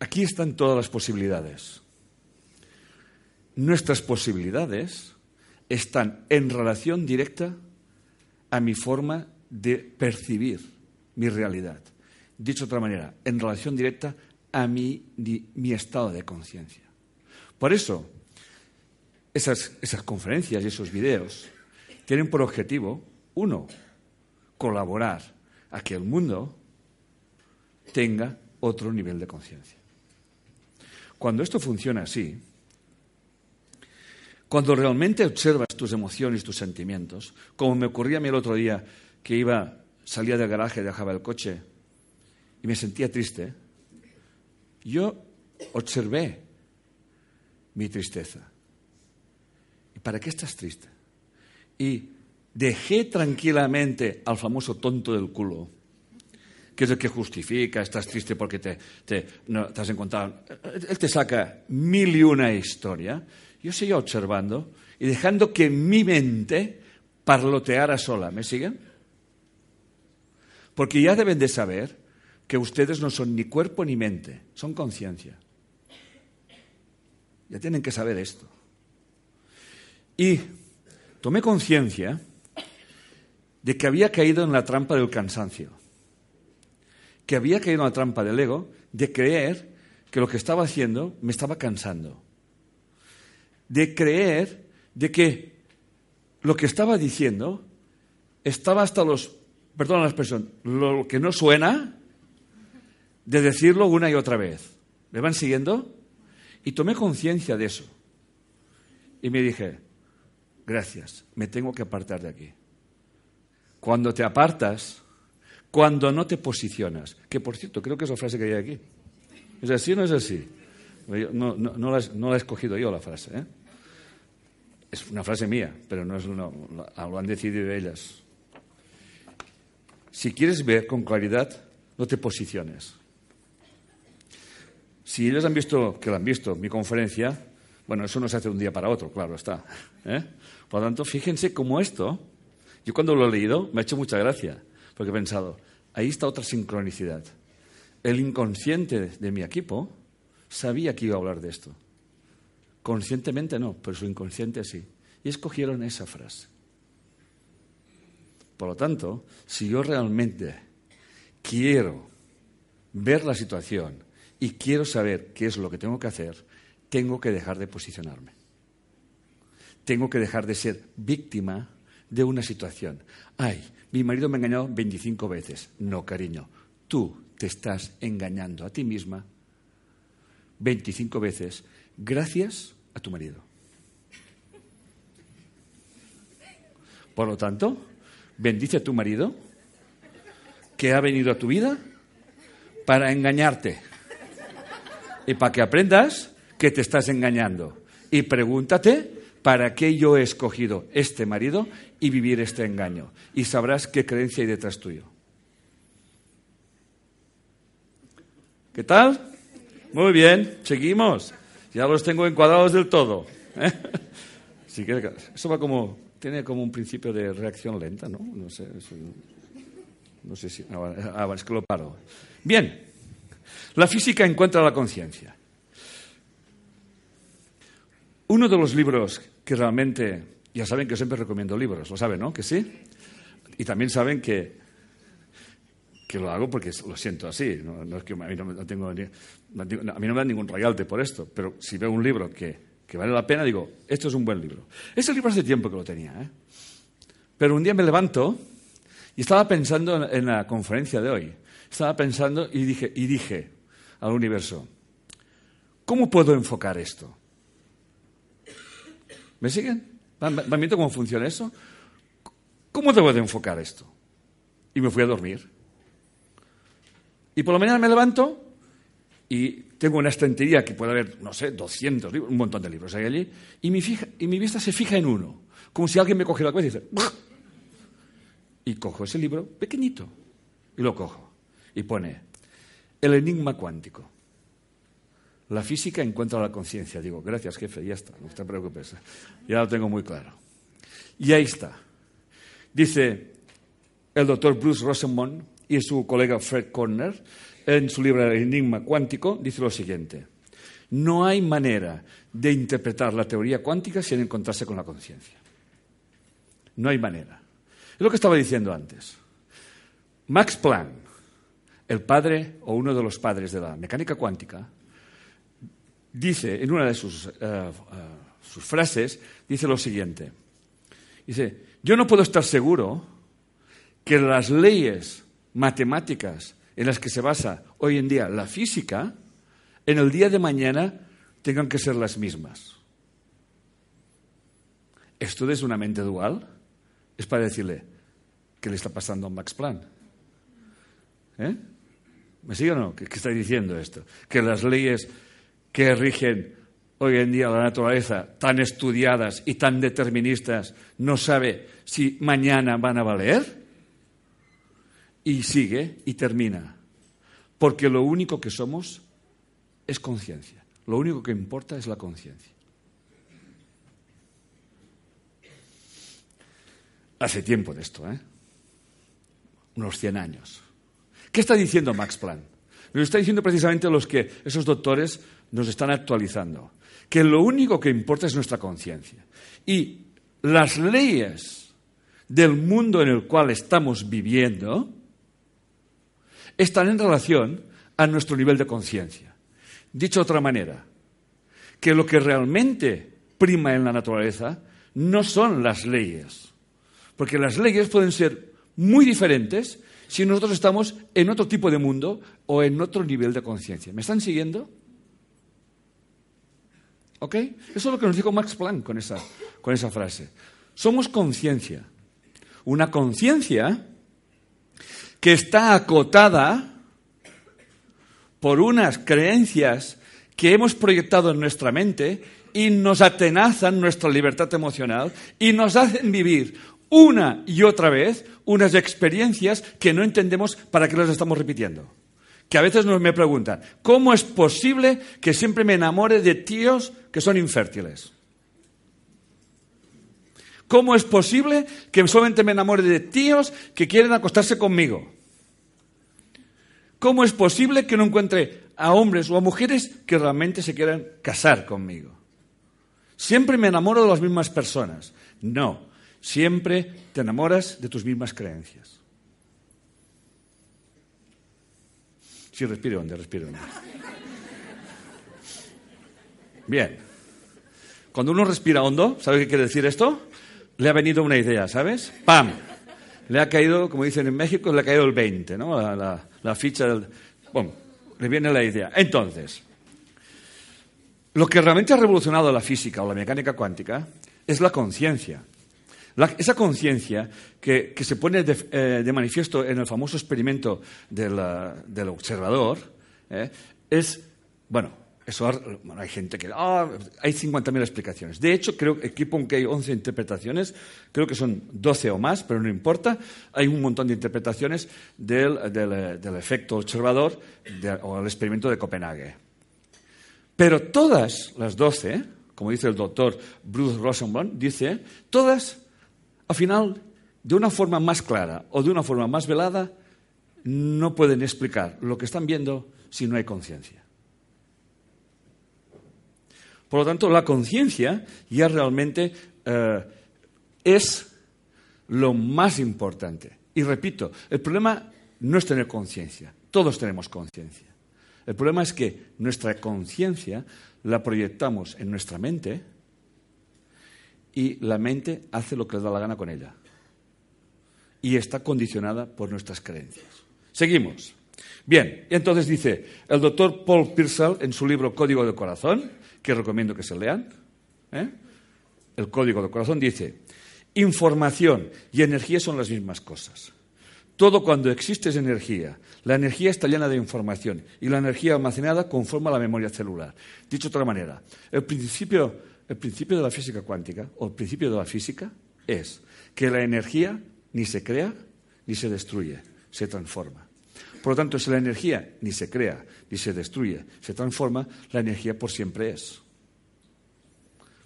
Aquí están todas las posibilidades. Nuestras posibilidades están en relación directa a mi forma de percibir mi realidad. Dicho de otra manera, en relación directa a mi, mi estado de conciencia. Por eso, esas, esas conferencias y esos videos tienen por objetivo, uno, colaborar a que el mundo tenga otro nivel de conciencia. Cuando esto funciona así, cuando realmente observas tus emociones, tus sentimientos, como me ocurría a mí el otro día que iba, salía del garaje, dejaba el coche y me sentía triste, yo observé mi tristeza. ¿Y para qué estás triste? Y dejé tranquilamente al famoso tonto del culo, que es el que justifica, estás triste porque te, te, no, te has encontrado. Él te saca mil y una historia. Yo seguía observando y dejando que mi mente parloteara sola. ¿Me siguen? Porque ya deben de saber que ustedes no son ni cuerpo ni mente, son conciencia. Ya tienen que saber esto. Y tomé conciencia de que había caído en la trampa del cansancio, que había caído en la trampa del ego de creer que lo que estaba haciendo me estaba cansando, de creer de que lo que estaba diciendo estaba hasta los, perdón la expresión, lo que no suena, de decirlo una y otra vez. ¿Me van siguiendo? Y tomé conciencia de eso. Y me dije, gracias, me tengo que apartar de aquí. Cuando te apartas, cuando no te posicionas, que por cierto, creo que es la frase que hay aquí. ¿Es así o no es así? No, la, he escogido yo la frase. ¿eh? Es una frase mía, pero no es una, lo han decidido ellas. Si quieres ver con claridad, no te posiciones. Si ellos han visto, que lo han visto, mi conferencia, bueno, eso no se hace de un día para otro, claro está. ¿eh? Por lo tanto, fíjense cómo esto, yo cuando lo he leído me ha hecho mucha gracia, porque he pensado, ahí está otra sincronicidad. El inconsciente de mi equipo sabía que iba a hablar de esto. Conscientemente no, pero su inconsciente sí. Y escogieron esa frase. Por lo tanto, si yo realmente quiero ver la situación y quiero saber qué es lo que tengo que hacer, tengo que dejar de posicionarme. Tengo que dejar de ser víctima de una situación. Ay, mi marido me engañó 25 veces. No, cariño, tú te estás engañando a ti misma 25 veces gracias a tu marido. Por lo tanto, bendice a tu marido que ha venido a tu vida para engañarte y para que aprendas que te estás engañando. Y pregúntate, ¿para qué yo he escogido este marido y vivir este engaño? Y sabrás qué creencia hay detrás tuyo. ¿Qué tal? Muy bien, seguimos. Ya los tengo encuadrados del todo. ¿eh? eso va como, tiene como un principio de reacción lenta, ¿no? No sé, no sé si... Ah, es que lo paro. Bien, la física encuentra la conciencia. Uno de los libros que realmente, ya saben que siempre recomiendo libros, lo saben, ¿no? Que sí. Y también saben que, que lo hago porque lo siento así. No, es que a mí no, tengo, a mí no me da ningún royalty por esto, pero si veo un libro que que vale la pena, digo, esto es un buen libro. Ese libro hace tiempo que lo tenía, ¿eh? Pero un día me levanto y estaba pensando en la conferencia de hoy. Estaba pensando y dije, y dije al universo, ¿cómo puedo enfocar esto? ¿Me siguen? ¿Van viendo cómo funciona eso? ¿Cómo debo de enfocar esto? Y me fui a dormir. Y por la mañana me levanto y tengo una estantería que puede haber, no sé, 200 libros, un montón de libros hay allí, y mi, y mi vista se fija en uno, como si alguien me cogiera la cabeza y dice, y cojo ese libro pequeñito y lo cojo y pone El enigma cuántico. La física encuentra la conciencia. Digo, gracias jefe, ya está, no te preocupes, ya lo tengo muy claro. Y ahí está. Dice el doctor Bruce Rosenbaum y su colega Fred Corner en su libro El enigma cuántico, dice lo siguiente. No hay manera de interpretar la teoría cuántica sin encontrarse con la conciencia. No hay manera. Es lo que estaba diciendo antes. Max Planck, el padre o uno de los padres de la mecánica cuántica, dice en una de sus, eh, eh, sus frases, dice lo siguiente. Dice, yo no puedo estar seguro que las leyes matemáticas en las que se basa hoy en día la física, en el día de mañana tengan que ser las mismas. ¿Esto es una mente dual? es para decirle, ¿qué le está pasando a Max Planck? ¿Eh? ¿Me sigue o no? ¿Qué, está diciendo esto? Que las leyes que rigen hoy en día la naturaleza, tan estudiadas y tan deterministas, no sabe si mañana van a valer. Y sigue y termina. Porque lo único que somos es conciencia. Lo único que importa es la conciencia. Hace tiempo de esto, ¿eh? Unos 100 años. ¿Qué está diciendo Max Planck? Nos está diciendo precisamente los que esos doctores nos están actualizando. Que lo único que importa es nuestra conciencia. Y las leyes del mundo en el cual estamos viviendo están en relación a nuestro nivel de conciencia. Dicho de otra manera, que lo que realmente prima en la naturaleza no son las leyes, porque las leyes pueden ser muy diferentes si nosotros estamos en otro tipo de mundo o en otro nivel de conciencia. ¿Me están siguiendo? ¿Ok? Eso es lo que nos dijo Max Planck con esa, con esa frase. Somos conciencia. Una conciencia que está acotada por unas creencias que hemos proyectado en nuestra mente y nos atenazan nuestra libertad emocional y nos hacen vivir una y otra vez unas experiencias que no entendemos para qué las estamos repitiendo. Que a veces me preguntan, ¿cómo es posible que siempre me enamore de tíos que son infértiles? ¿Cómo es posible que solamente me enamore de tíos que quieren acostarse conmigo? ¿Cómo es posible que no encuentre a hombres o a mujeres que realmente se quieran casar conmigo? Siempre me enamoro de las mismas personas. No, Siempre te enamoras de tus mismas creencias. Sí, respire hondo, respire hondo. Bien. Cuando uno respira hondo, ¿sabe qué quiere decir esto? Le ha venido una idea, ¿sabes? ¡Pam! Le ha caído, como dicen en México, le ha caído el 20, ¿no? La, ficha del... Bueno, le viene la idea. Entonces, lo que realmente ha revolucionado la física o la mecánica cuántica es la conciencia esa conciencia que, se pone eh, de, manifiesto en el famoso experimento del observador eh, es, bueno, eso hay gente que, ah, hay 50.000 explicaciones. De hecho, creo que que hay 11 interpretaciones, creo que son 12 o más, pero no importa. Hay un montón de interpretaciones del, efecto observador o el experimento de Copenhague. Pero todas las 12, como dice el doctor Bruce Rosenbaum, dice, todas al final, de una forma más clara o de una forma más velada, no pueden explicar lo que están viendo si no hay conciencia. Por lo tanto, la conciencia ya realmente eh, es lo más importante. Y repito, el problema no es tener conciencia. Todos tenemos conciencia. El problema es que nuestra conciencia la proyectamos en nuestra mente y la mente hace lo que le da la gana con ella. Y está condicionada por nuestras creencias. Seguimos. Bien, entonces dice el doctor Paul Pearsall en su libro Código del Corazón, que recomiendo que se lean, ¿eh? el Código del Corazón dice, información y energía son las mismas cosas. Todo cuando existe es energía. La energía está llena de información y la energía almacenada conforma la memoria celular. Dicho de otra manera, el principio, el principio de la física cuántica o el principio de la física es que la energía ni se crea ni se destruye, se transforma. Por lo tanto, si la energía ni se crea, ni se destruye, se transforma, la energía por siempre es.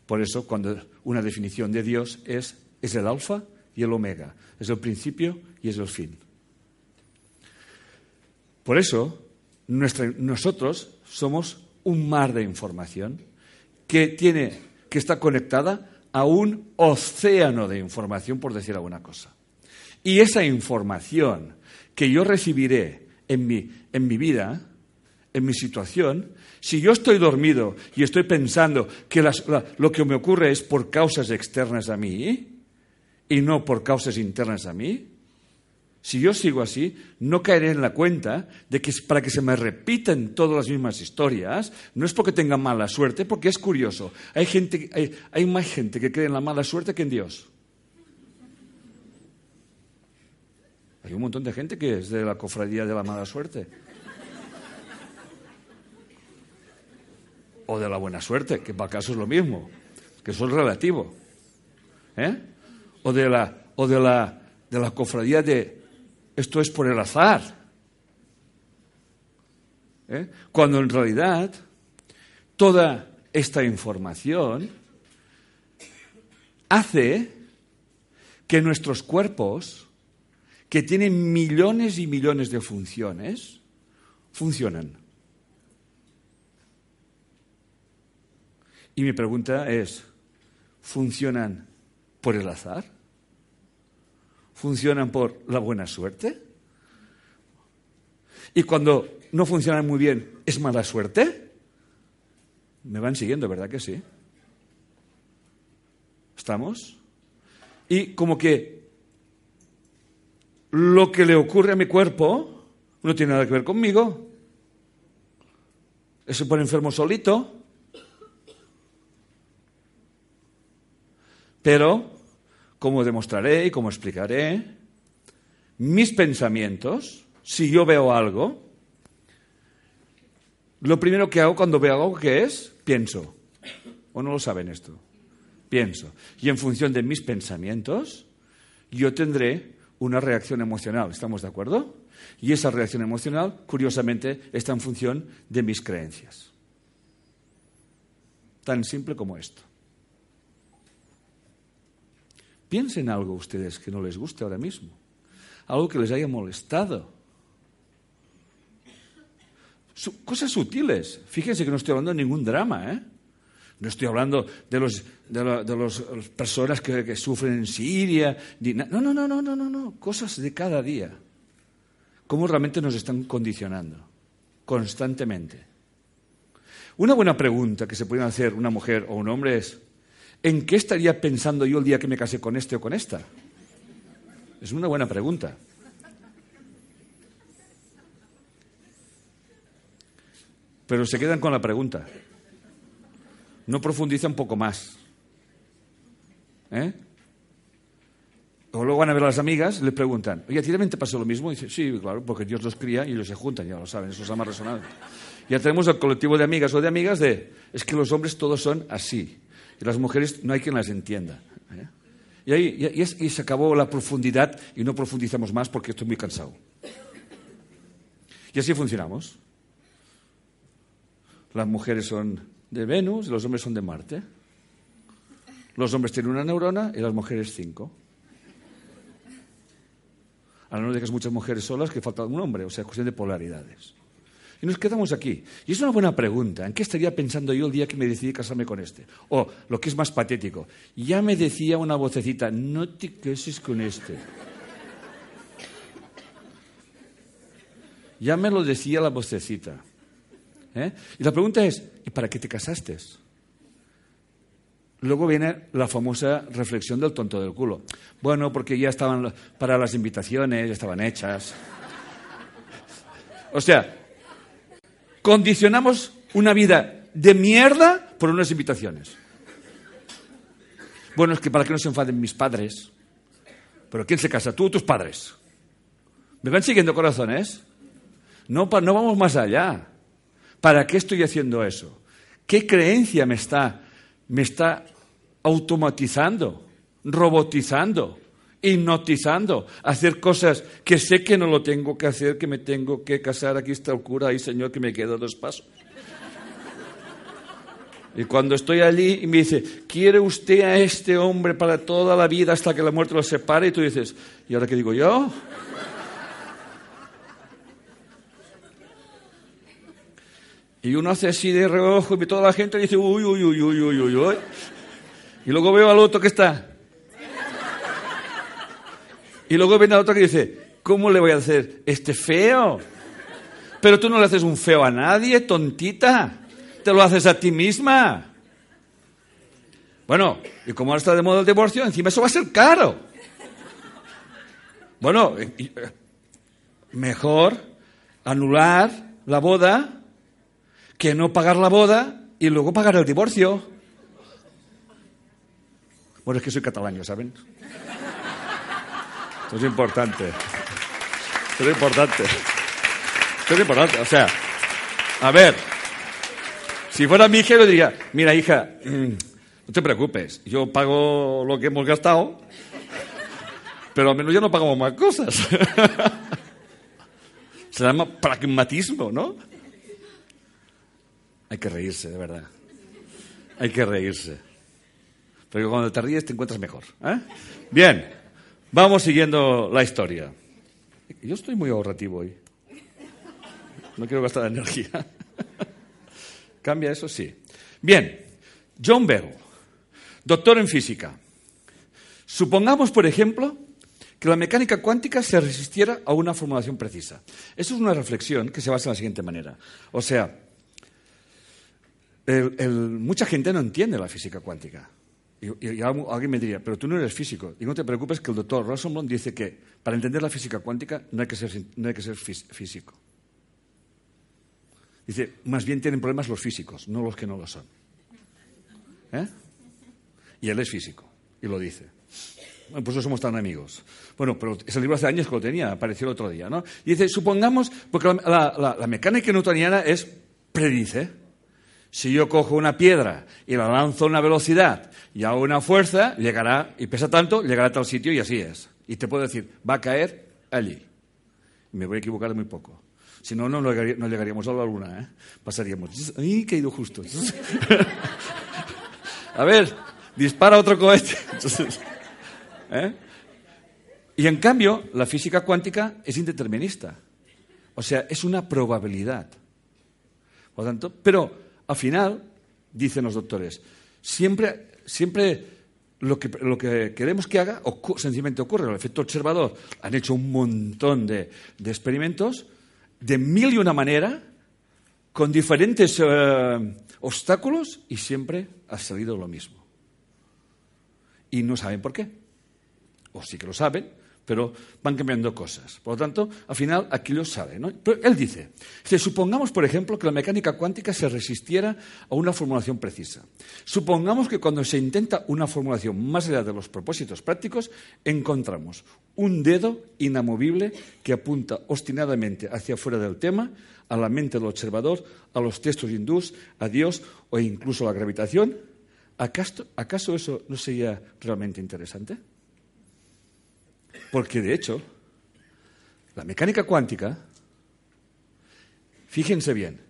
Por eso, cuando una definición de Dios es, es el alfa y el omega, es el principio y es el fin. Por eso, nosotros somos un mar de información que, tiene, que está conectada a un océano de información, por decir alguna cosa. Y esa información que yo recibiré en mi, en mi vida, en mi situación, si yo estoy dormido y estoy pensando que lo que me ocurre es por causas externas a mí y no por causas internas a mí, si yo sigo así, no caeré en la cuenta de que para que se me repiten todas las mismas historias, no es porque tenga mala suerte, porque es curioso. Hay, gente, hay, hay más gente que cree en la mala suerte que en Dios. Hay un montón de gente que es de la cofradía de la mala suerte. O de la buena suerte, que para caso es lo mismo, que eso es relativo. ¿Eh? O de la, o de la, de la cofradía de esto es por el azar. ¿Eh? Cuando en realidad toda esta información hace que nuestros cuerpos que tienen millones y millones de funciones, funcionan. Y mi pregunta es, ¿funcionan por el azar? ¿Funcionan por la buena suerte? Y cuando no funcionan muy bien, ¿es mala suerte? Me van siguiendo, ¿verdad que sí? ¿Estamos? Y como que lo que le ocurre a mi cuerpo no tiene nada que ver conmigo. Se pone enfermo solito. Pero, como demostraré y como explicaré, mis pensamientos, si yo veo algo, lo primero que hago cuando veo algo que es, pienso. ¿O no lo saben esto? Pienso. Y en función de mis pensamientos, yo tendré una reacción emocional. ¿Estamos de acuerdo? Y esa reacción emocional, curiosamente, está en función de mis creencias. Tan simple como esto. Piensen algo ustedes que no les guste ahora mismo. Algo que les haya molestado. Cosas sutiles. Fíjense que no estoy hablando de ningún drama, ¿eh? No estoy hablando de las de, los, personas que, sufren en Siria. No, no, no, no, no, no, no. Cosas de cada día. Cómo realmente nos están condicionando. Constantemente. Una buena pregunta que se puede hacer una mujer o un hombre es, ¿en qué estaría pensando yo el día que me casé con este o con esta? Es una buena pregunta. Pero se quedan con la pregunta no profundiza un poco más. ¿Eh? O luego van a ver a las amigas y le preguntan, oye, ¿a ti también te pasó lo mismo? Y dice, sí, claro, porque Dios los cría y ellos se juntan, ya lo saben, eso es más resonante. Ya tenemos el colectivo de amigas o de amigas de, es que los hombres todos son así, y las mujeres no hay quien las entienda. ¿eh? Y ahí y, y se acabó la profundidad y no profundizamos más porque estoy muy cansado. Y así funcionamos. Las mujeres son de Venus y los hombres son de Marte. Los hombres tienen una neurona y las mujeres cinco. Ahora no dejas muchas mujeres solas que falta un hombre, o sea, cuestión de polaridades. Y nos quedamos aquí. Y es una buena pregunta. ¿En qué estaría pensando yo el día que me decidí casarme con este? O, lo que es más patético, ya me decía una vocecita, no te cases con este. Ya me lo decía la vocecita. ¿Eh? Y la pregunta es, ¿y para qué te casaste? Luego viene la famosa reflexión del tonto del culo. Bueno, porque ya estaban para las invitaciones, ya estaban hechas. O sea, condicionamos una vida de mierda por unas invitaciones. Bueno, es que para que no se enfaden mis padres. Pero ¿quién se casa? ¿Tú o tus padres? ¿Me van siguiendo corazones? No, no vamos más allá. ¿Para qué estoy haciendo eso? ¿Qué creencia me está, me está automatizando, robotizando, hipnotizando, hacer cosas que sé que no lo tengo que hacer, que me tengo que casar, aquí está el cura, ahí señor, que me queda dos pasos. Y cuando estoy allí y me dice, ¿quiere usted a este hombre para toda la vida hasta que la muerte lo separe? Y tú dices, ¿y ahora qué digo yo? Y uno hace así de reojo y toda la gente dice, uy, uy, uy, uy, uy, uy, uy. Y luego veo al otro que está. Y luego viene al otro que dice, ¿cómo le voy a hacer este feo? Pero tú no le haces un feo a nadie, tontita. Te lo haces a ti misma. Bueno, y como ahora está de moda el divorcio, encima eso va a ser caro. Bueno, mejor anular la boda que no pagar la boda y luego pagar el divorcio. Bueno, es que soy catalán, ¿saben? Esto es importante. Esto es importante. Esto es importante. O sea, a ver, si fuera mi hija, yo diría, mira, hija, mm, no te preocupes, yo pago lo que hemos gastado, pero al menos ya no pagamos más cosas. [laughs] Se llama pragmatismo, ¿no? Hay que reírse, de verdad. Hay que reírse. Porque cuando te ríes te encuentras mejor. ¿eh? Bien, vamos siguiendo la historia. Yo estoy muy ahorrativo hoy. No quiero gastar energía. ¿Cambia eso? Sí. Bien, John Bell, doctor en física. Supongamos, por ejemplo, que la mecánica cuántica se resistiera a una formulación precisa. Eso es una reflexión que se basa en la siguiente manera. O sea, mucha gente no entiende la física cuántica. Y, alguien me diría, pero tú no eres físico. Y no te preocupes que el doctor Rosenblum dice que para entender la física cuántica no hay que ser, no hay que ser físico. Dice, más bien tienen problemas los físicos, no los que no lo son. ¿Eh? Y él es físico, y lo dice. Bueno, pues no somos tan amigos. Bueno, pero ese libro hace años que lo tenía, apareció el otro día, ¿no? Y dice, supongamos, porque la, la mecánica newtoniana es predice. Si yo cojo una piedra y la lanzo a una velocidad y hago una fuerza, llegará, y pesa tanto, llegará a tal sitio y así es. Y te puedo decir, va a caer allí. Me voy a equivocar de muy poco. Si no, no, llegaríamos a la luna, ¿eh? Pasaríamos. ¡Ay, que he ido justo! [laughs] a ver, dispara otro cohete. ¿eh? Y en cambio, la física cuántica es indeterminista. O sea, es una probabilidad. Por lo tanto, pero al final, dicen los doctores, siempre, siempre lo, que, lo que queremos que haga sencillamente ocurre. El efecto observador han hecho un montón de, experimentos de mil y una manera, con diferentes eh, obstáculos, y siempre ha salido lo mismo. Y no saben por qué. O sí que lo saben, pero van cambiando cosas. Por lo tanto, al final aquí lo sabe. ¿no? Pero él dice, si supongamos, por ejemplo, que la mecánica cuántica se resistiera a una formulación precisa. Supongamos que cuando se intenta una formulación más allá de los propósitos prácticos, encontramos un dedo inamovible que apunta obstinadamente hacia fuera del tema, a la mente del observador, a los textos hindús, a Dios o incluso a la gravitación. ¿Acaso eso no sería realmente interesante? Porque de hecho, la mecánica cuántica, fíjense bien,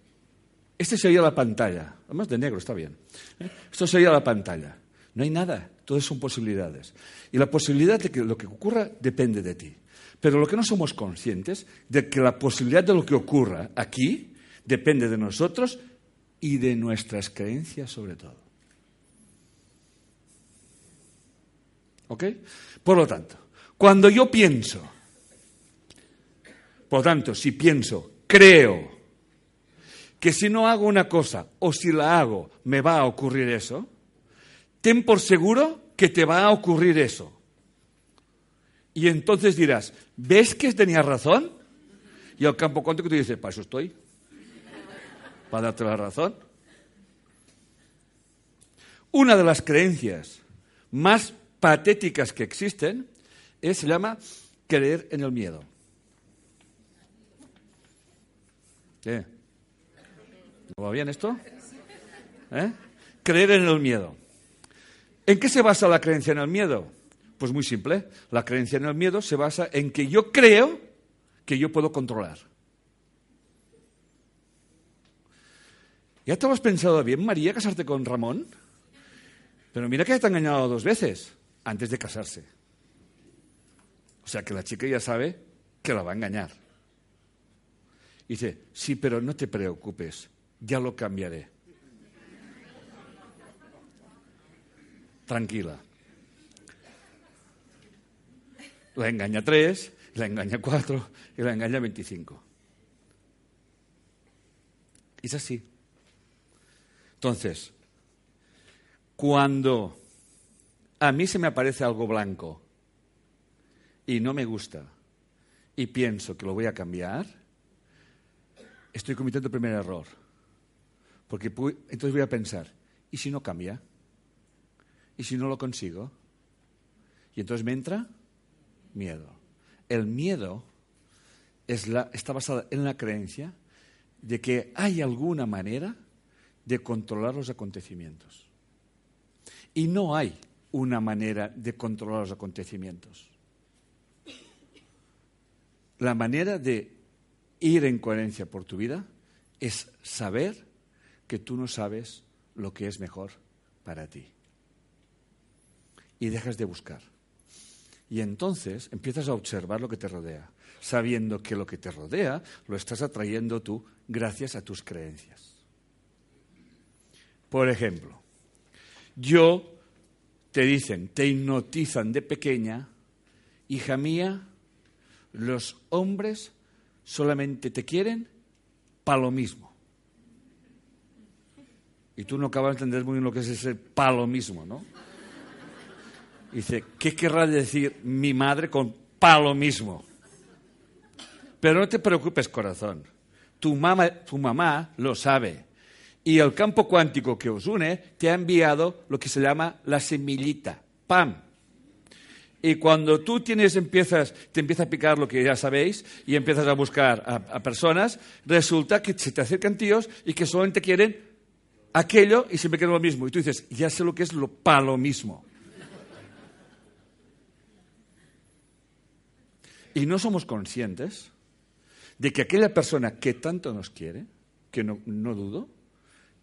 este sería la pantalla, además de negro está bien, ¿eh? esto sería la pantalla, no hay nada, todas son posibilidades. Y la posibilidad de que lo que ocurra depende de ti. Pero lo que no somos conscientes de que la posibilidad de lo que ocurra aquí depende de nosotros y de nuestras creencias sobre todo. ¿Ok? Por lo tanto, cuando yo pienso, por tanto, si pienso, creo, que si no hago una cosa o si la hago me va a ocurrir eso, ten por seguro que te va a ocurrir eso. Y entonces dirás, ¿ves que tenía razón? Y al campo cuántico te dice, para eso estoy, para darte la razón. Una de las creencias más patéticas que existen se llama creer en el miedo. ¿Qué? ¿No va bien esto? ¿Eh? Creer en el miedo. ¿En qué se basa la creencia en el miedo? Pues muy simple. La creencia en el miedo se basa en que yo creo que yo puedo controlar. ¿Ya te has pensado bien, María, casarte con Ramón? Pero mira que te ha engañado dos veces antes de casarse. O sea que la chica ya sabe que la va a engañar. Y dice, sí, pero no te preocupes, ya lo cambiaré. Tranquila. La engaña tres, la engaña cuatro y la engaña veinticinco. Es así. Entonces, cuando a mí se me aparece algo blanco y no me gusta y pienso que lo voy a cambiar, estoy cometiendo el primer error. Porque entonces voy a pensar, ¿y si no cambia? ¿Y si no lo consigo? Y entonces me entra miedo. El miedo está basado en la creencia de que hay alguna manera de controlar los acontecimientos. Y no hay una manera de controlar los acontecimientos. La manera de ir en coherencia por tu vida es saber que tú no sabes lo que es mejor para ti. Y dejas de buscar. Y entonces empiezas a observar lo que te rodea, sabiendo que lo que te rodea lo estás atrayendo tú gracias a tus creencias. Por ejemplo, yo te dicen, te hipnotizan de pequeña, hija mía, los hombres solamente te quieren para lo mismo. Y tú no acabas de entender muy bien lo que es ese palo mismo, ¿no? Dice, ¿qué querrá decir mi madre con palo mismo? Pero no te preocupes, corazón. Tu mamá, tu mamá lo sabe. Y el campo cuántico que os une te ha enviado lo que se llama la semillita, ¡pam! Y cuando tú tienes, empiezas, te empieza a picar lo que ya sabéis y empiezas a buscar a, personas, resulta que se te acercan tíos y que solamente quieren aquello y siempre quieren lo mismo. Y tú dices, ya sé lo que es lo palo mismo. Y no somos conscientes de que aquella persona que tanto nos quiere, que no, dudo,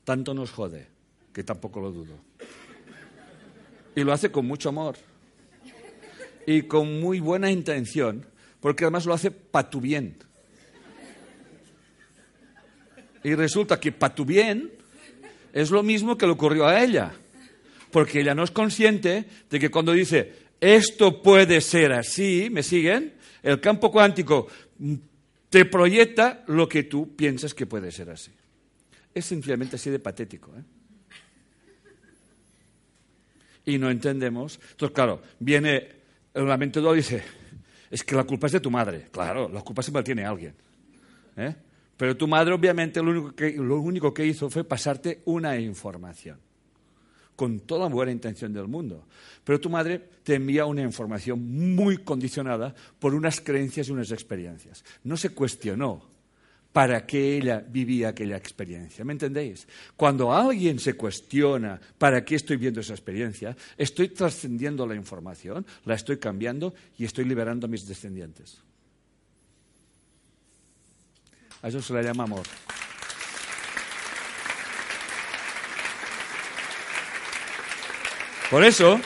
tanto nos jode, que tampoco lo dudo. Y lo hace con mucho amor y con muy buena intención, porque además lo hace para tu bien. Y resulta que para tu bien es lo mismo que le ocurrió a ella, porque ella no es consciente de que cuando dice, esto puede ser así, ¿me siguen? El campo cuántico te proyecta lo que tú piensas que puede ser así. Es sencillamente así de patético. ¿eh? Y no entendemos. Entonces, claro, viene el lamento y dice, es que la culpa es de tu madre. Claro, la culpa siempre la tiene alguien. ¿eh? Pero tu madre, obviamente, lo único, que, lo único que hizo fue pasarte una información con toda buena intención del mundo. Pero tu madre te envía una información muy condicionada por unas creencias y unas experiencias. No se cuestionó para qué ella vivía aquella experiencia. ¿Me entendéis? Cuando alguien se cuestiona para qué estoy viendo esa experiencia, estoy trascendiendo la información, la estoy cambiando y estoy liberando a mis descendientes. A eso se le llama amor. Por eso,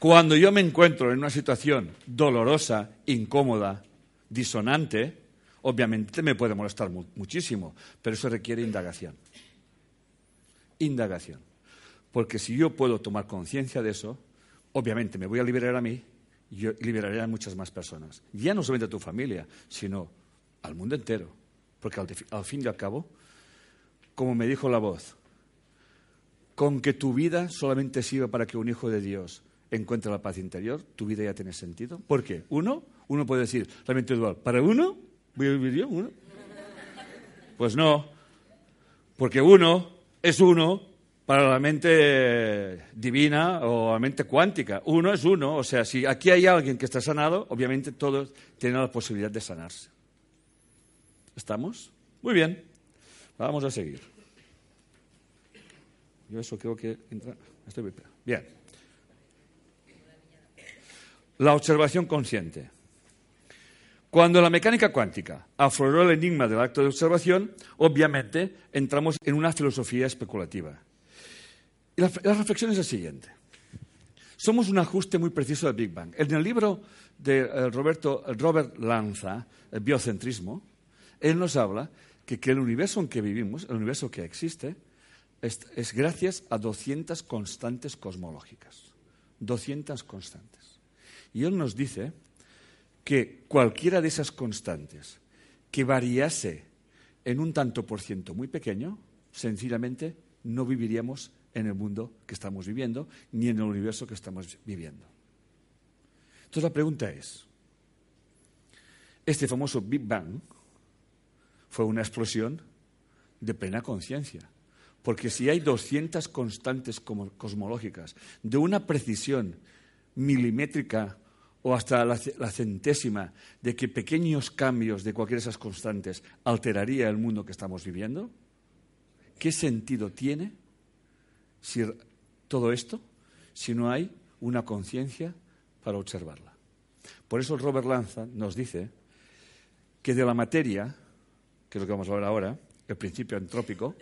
cuando yo me encuentro en una situación dolorosa, incómoda, disonante, obviamente me puede molestar muchísimo, pero eso requiere indagación. Indagación. Porque si yo puedo tomar conciencia de eso, obviamente me voy a liberar a mí y liberaré a muchas más personas. Ya no solamente a tu familia, sino al mundo entero. Porque al, fin y al cabo, como me dijo la voz, con que tu vida solamente sirva para que un hijo de Dios encuentre la paz interior, tu vida ya tiene sentido. ¿Por qué? Uno, uno puede decir, la mente dual, ¿para uno? ¿Uno? Pues no, porque uno es uno para la mente divina o la mente cuántica. Uno es uno, o sea, si aquí hay alguien que está sanado, obviamente todos tienen la posibilidad de sanarse. ¿Estamos? Muy bien, vamos a seguir. Yo eso creo que entra. Estoy bien. La observación consciente. Cuando la mecánica cuántica afloró el enigma del acto de observación, obviamente entramos en una filosofía especulativa. Y la, reflexión es la siguiente. Somos un ajuste muy preciso del Big Bang. En el libro de eh, Roberto, Robert Lanza, el biocentrismo, él nos habla que, el universo en que vivimos, el universo que existe, es, es gracias a 200 constantes cosmológicas. 200 constantes. Y él nos dice que cualquiera de esas constantes que variase en un tanto por ciento muy pequeño, sencillamente no viviríamos en el mundo que estamos viviendo ni en el universo que estamos viviendo. Entonces la pregunta es, este famoso Big Bang fue una explosión de plena conciencia, porque si hay 200 constantes cosmológicas de una precisión milimétrica o hasta la, centésima de que pequeños cambios de cualquiera de esas constantes alteraría el mundo que estamos viviendo? ¿Qué sentido tiene si todo esto si no hay una conciencia para observarla? Por eso Robert Lanza nos dice que de la materia, que es lo que vamos a ver ahora, el principio antrópico,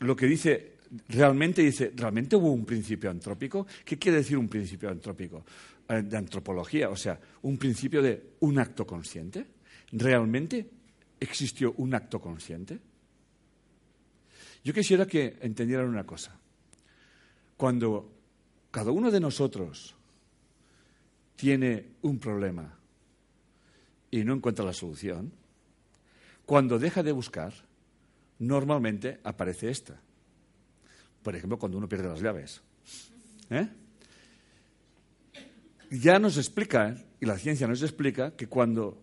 lo que dice realmente dice, ¿realmente hubo un principio antrópico? ¿Qué quiere decir un principio antrópico? Eh, de antropología, o sea, un principio de un acto consciente. ¿Realmente existió un acto consciente? Yo quisiera que entendieran una cosa. Cuando cada uno de nosotros tiene un problema y no encuentra la solución, cuando deja de buscar, normalmente aparece esta. Por ejemplo, cuando uno pierde las llaves. ¿Eh? ya nos explica, y la ciencia nos explica, que cuando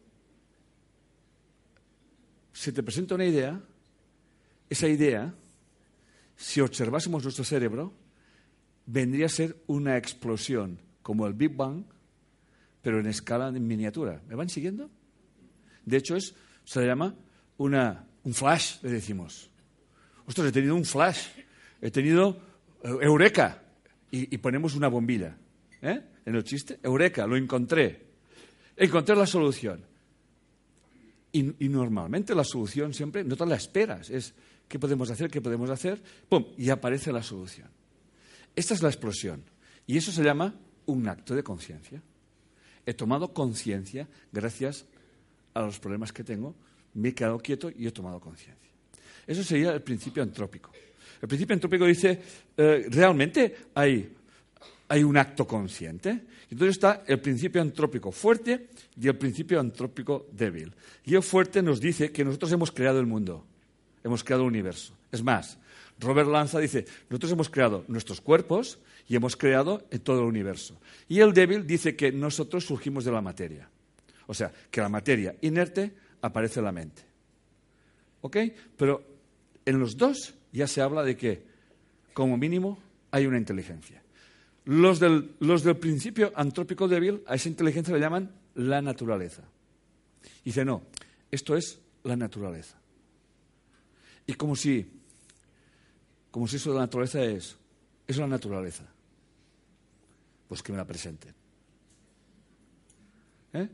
se te presenta una idea, esa idea, si observásemos nuestro cerebro, vendría a ser una explosión, como el Big Bang, pero en escala de miniatura. ¿Me van siguiendo? De hecho, es, se le llama una, un flash, le decimos. Ostras, he tenido un flash, he tenido eh, eureka, y, y ponemos una bombilla. ¿Eh? en el chiste, eureka, lo encontré. Encontré la solución. Y, normalmente la solución siempre no te la esperas. Es qué podemos hacer, qué podemos hacer, ¡pum! Y aparece la solución. Esta es la explosión. Y eso se llama un acto de conciencia. He tomado conciencia gracias a los problemas que tengo, me he quedado quieto y he tomado conciencia. Eso sería el principio antrópico. El principio antrópico dice, eh, realmente hay hay un acto consciente. Entonces está el principio antrópico fuerte y el principio antrópico débil. Y el fuerte nos dice que nosotros hemos creado el mundo, hemos creado el universo. Es más, Robert Lanza dice, nosotros hemos creado nuestros cuerpos y hemos creado todo el universo. Y el débil dice que nosotros surgimos de la materia. O sea, que la materia inerte aparece en la mente. ¿Ok? Pero en los dos ya se habla de que, como mínimo, hay una inteligencia. Los del, principio antrópico débil, a esa inteligencia le llaman la naturaleza. Y dice, no, esto es la naturaleza. Y como si, como si eso de la naturaleza es, es la naturaleza. Pues que me la presenten. ¿Eh?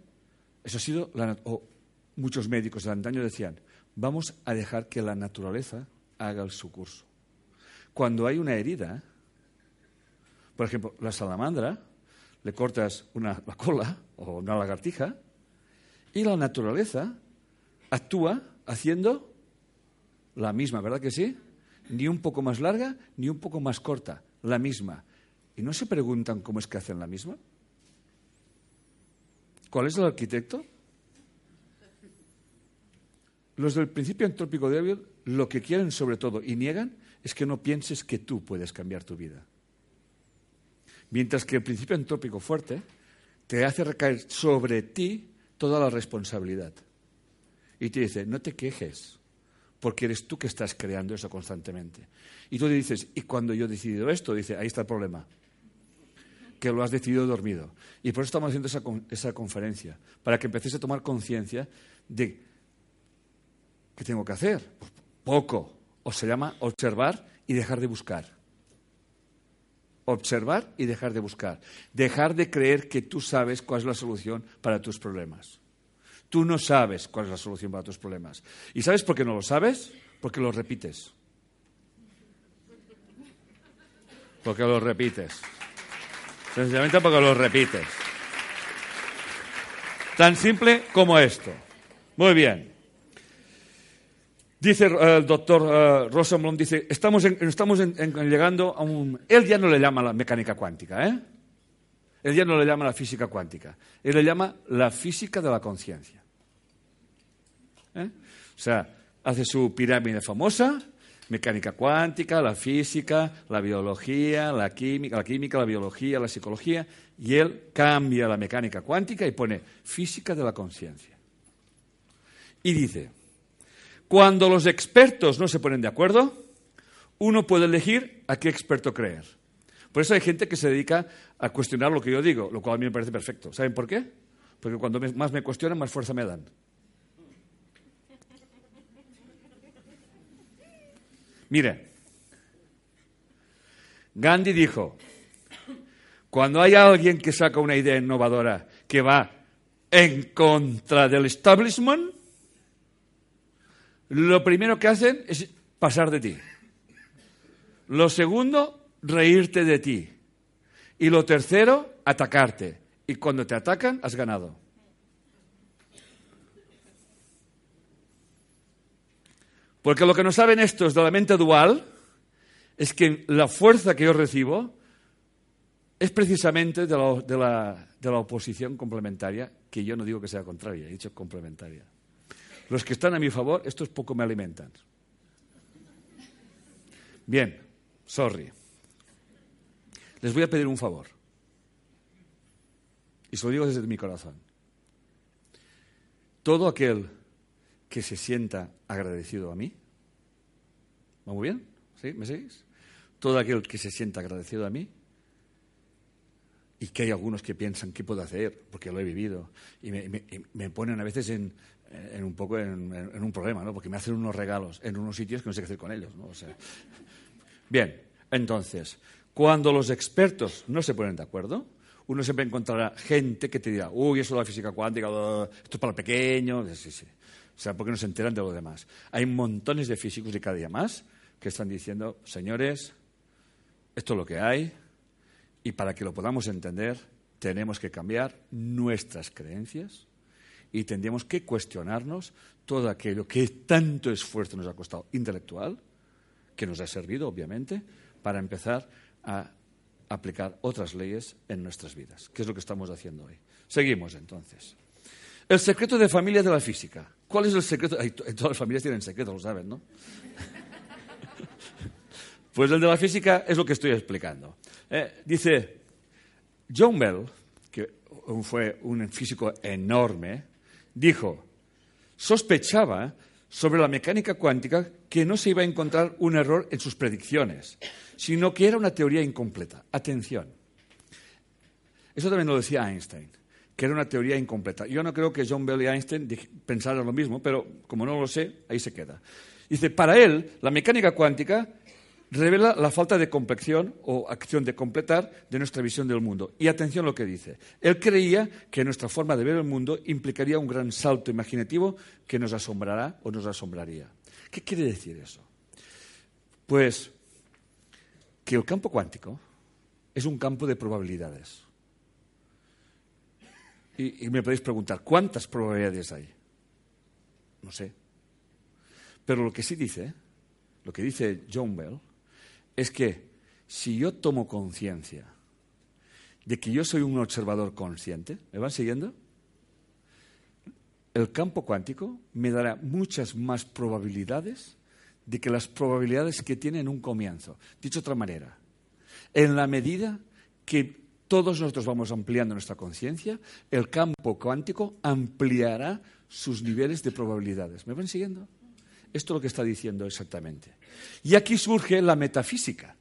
Eso ha sido, o muchos médicos de antaño decían, vamos a dejar que la naturaleza haga su curso. Cuando hay una herida, por ejemplo, la salamandra, le cortas una, la cola o una lagartija y la naturaleza actúa haciendo la misma, ¿verdad que sí? Ni un poco más larga ni un poco más corta, la misma. ¿Y no se preguntan cómo es que hacen la misma? ¿Cuál es el arquitecto? los del principio antrópico débil lo que quieren sobre todo y niegan es que no pienses que tú puedes cambiar tu vida. Mientras que el principio antrópico fuerte te hace recaer sobre ti toda la responsabilidad. Y te dice, no te quejes, porque eres tú que estás creando eso constantemente. Y tú le dices, ¿y cuando yo he decidido esto? Dice, ahí está el problema, que lo has decidido dormido. Y por eso estamos haciendo esa, esa conferencia, para que empecéis a tomar conciencia de qué tengo que hacer. Poco, o se llama observar y dejar de buscar observar y dejar de buscar. Dejar de creer que tú sabes cuál es la solución para tus problemas. Tú no sabes cuál es la solución para tus problemas. ¿Y sabes por qué no lo sabes? Porque lo repites. Porque lo repites. Sencillamente porque lo repites. Tan simple como esto. Muy bien. Dice eh, el doctor uh, Rosenblum, dice, estamos, estamos llegando a un... Él ya no le llama la mecánica cuántica, ¿eh? Él ya no le llama la física cuántica, él le llama la física de la conciencia. ¿Eh? O sea, hace su pirámide famosa, mecánica cuántica, la física, la biología, la química, la química, la biología, la psicología, y él cambia la mecánica cuántica y pone física de la conciencia. Y dice, cuando los expertos no se ponen de acuerdo, uno puede elegir a qué experto creer. Por eso hay gente que se dedica a cuestionar lo que yo digo, lo cual a mí me parece perfecto. ¿Saben por qué? Porque cuando más me cuestionan, más fuerza me dan. Mire, Gandhi dijo, cuando hay alguien que saca una idea innovadora que va en contra del establishment, lo primero que hacen es pasar de ti. Lo segundo, reírte de ti. Y lo tercero, atacarte. Y cuando te atacan, has ganado. Porque lo que no saben estos de la mente dual es que la fuerza que yo recibo es precisamente de la, de la, de la oposición complementaria, que yo no digo que sea contraria, he dicho complementaria. Los que están a mi favor, estos poco me alimentan. Bien, sorry. Les voy a pedir un favor. Y se lo digo desde mi corazón. Todo aquel que se sienta agradecido a mí, ¿va muy bien? ¿Sí? ¿Me seguís? Todo aquel que se sienta agradecido a mí, y que hay algunos que piensan qué puedo hacer, porque lo he vivido, y me ponen a veces en, en un poco en, un problema, ¿no? Porque me hacen unos regalos en unos sitios que no sé qué hacer con ellos, ¿no? bien, entonces, cuando los expertos no se ponen de acuerdo, uno siempre encontrará gente que te dirá, uy, eso de la física cuántica, esto es para pequeños, sí, sí. O sea, porque no se enteran de lo demás. Hay montones de físicos y cada día más que están diciendo, señores, esto es lo que hay y para que lo podamos entender tenemos que cambiar nuestras creencias, y tendríamos que cuestionarnos todo aquello que tanto esfuerzo nos ha costado intelectual, que nos ha servido, obviamente, para empezar a aplicar otras leyes en nuestras vidas, que es lo que estamos haciendo hoy. Seguimos entonces. El secreto de familia de la física. ¿Cuál es el secreto? todas las familias tienen secretos, lo saben, ¿no? [laughs] pues el de la física es lo que estoy explicando. Eh, dice John Bell, que fue un físico enorme, dijo, sospechaba sobre la mecánica cuántica que no se iba a encontrar un error en sus predicciones, sino que era una teoría incompleta. Atención. Eso también lo decía Einstein, que era una teoría incompleta. Yo no creo que John Bell y Einstein pensaran lo mismo, pero como no lo sé, ahí se queda. Dice, para él, la mecánica cuántica revela la falta de complexión o acción de completar de nuestra visión del mundo. Y atención a lo que dice. Él creía que nuestra forma de ver el mundo implicaría un gran salto imaginativo que nos asombrará o nos asombraría. ¿Qué quiere decir eso? Pues que el campo cuántico es un campo de probabilidades. Y, y me podéis preguntar, ¿cuántas probabilidades hay? No sé. Pero lo que sí dice, lo que dice John Bell, es que si yo tomo conciencia de que yo soy un observador consciente, ¿me van siguiendo? el campo cuántico me dará muchas más probabilidades de que las probabilidades que tiene en un comienzo. Dicho de otra manera, en la medida que todos nosotros vamos ampliando nuestra conciencia, el campo cuántico ampliará sus niveles de probabilidades. ¿Me van siguiendo? Esto es lo que está diciendo exactamente. Y aquí surge la metafísica,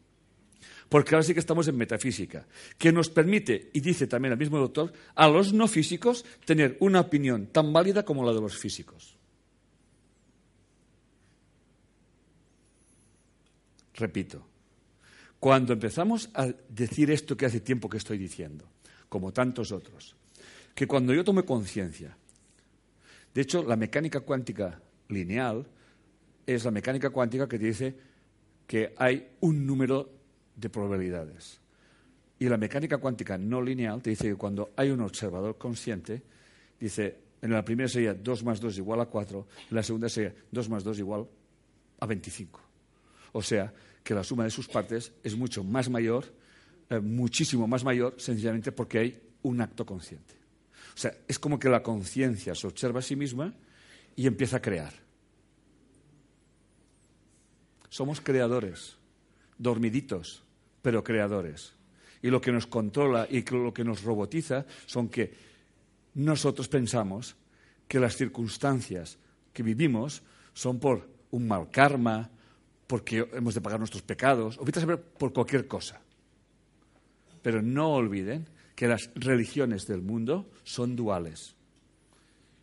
porque ahora sí que estamos en metafísica, que nos permite, y dice también el mismo doctor, a los no físicos tener una opinión tan válida como la de los físicos. Repito, cuando empezamos a decir esto que hace tiempo que estoy diciendo, como tantos otros, que cuando yo tome conciencia, de hecho, la mecánica cuántica lineal es la mecánica cuántica que te dice que hay un número de probabilidades. Y la mecánica cuántica no lineal te dice que cuando hay un observador consciente, dice, en la primera sería 2 más 2 igual a 4, en la segunda sería 2 más 2 igual a 25. O sea, que la suma de sus partes es mucho más mayor, eh, muchísimo más mayor, sencillamente porque hay un acto consciente. O sea, es como que la conciencia se observa a sí misma y empieza a crear. Somos creadores, dormiditos, pero creadores. Y lo que nos controla y lo que nos robotiza son que nosotros pensamos que las circunstancias que vivimos son por un mal karma, porque hemos de pagar nuestros pecados, o por cualquier cosa. Pero no olviden que las religiones del mundo son duales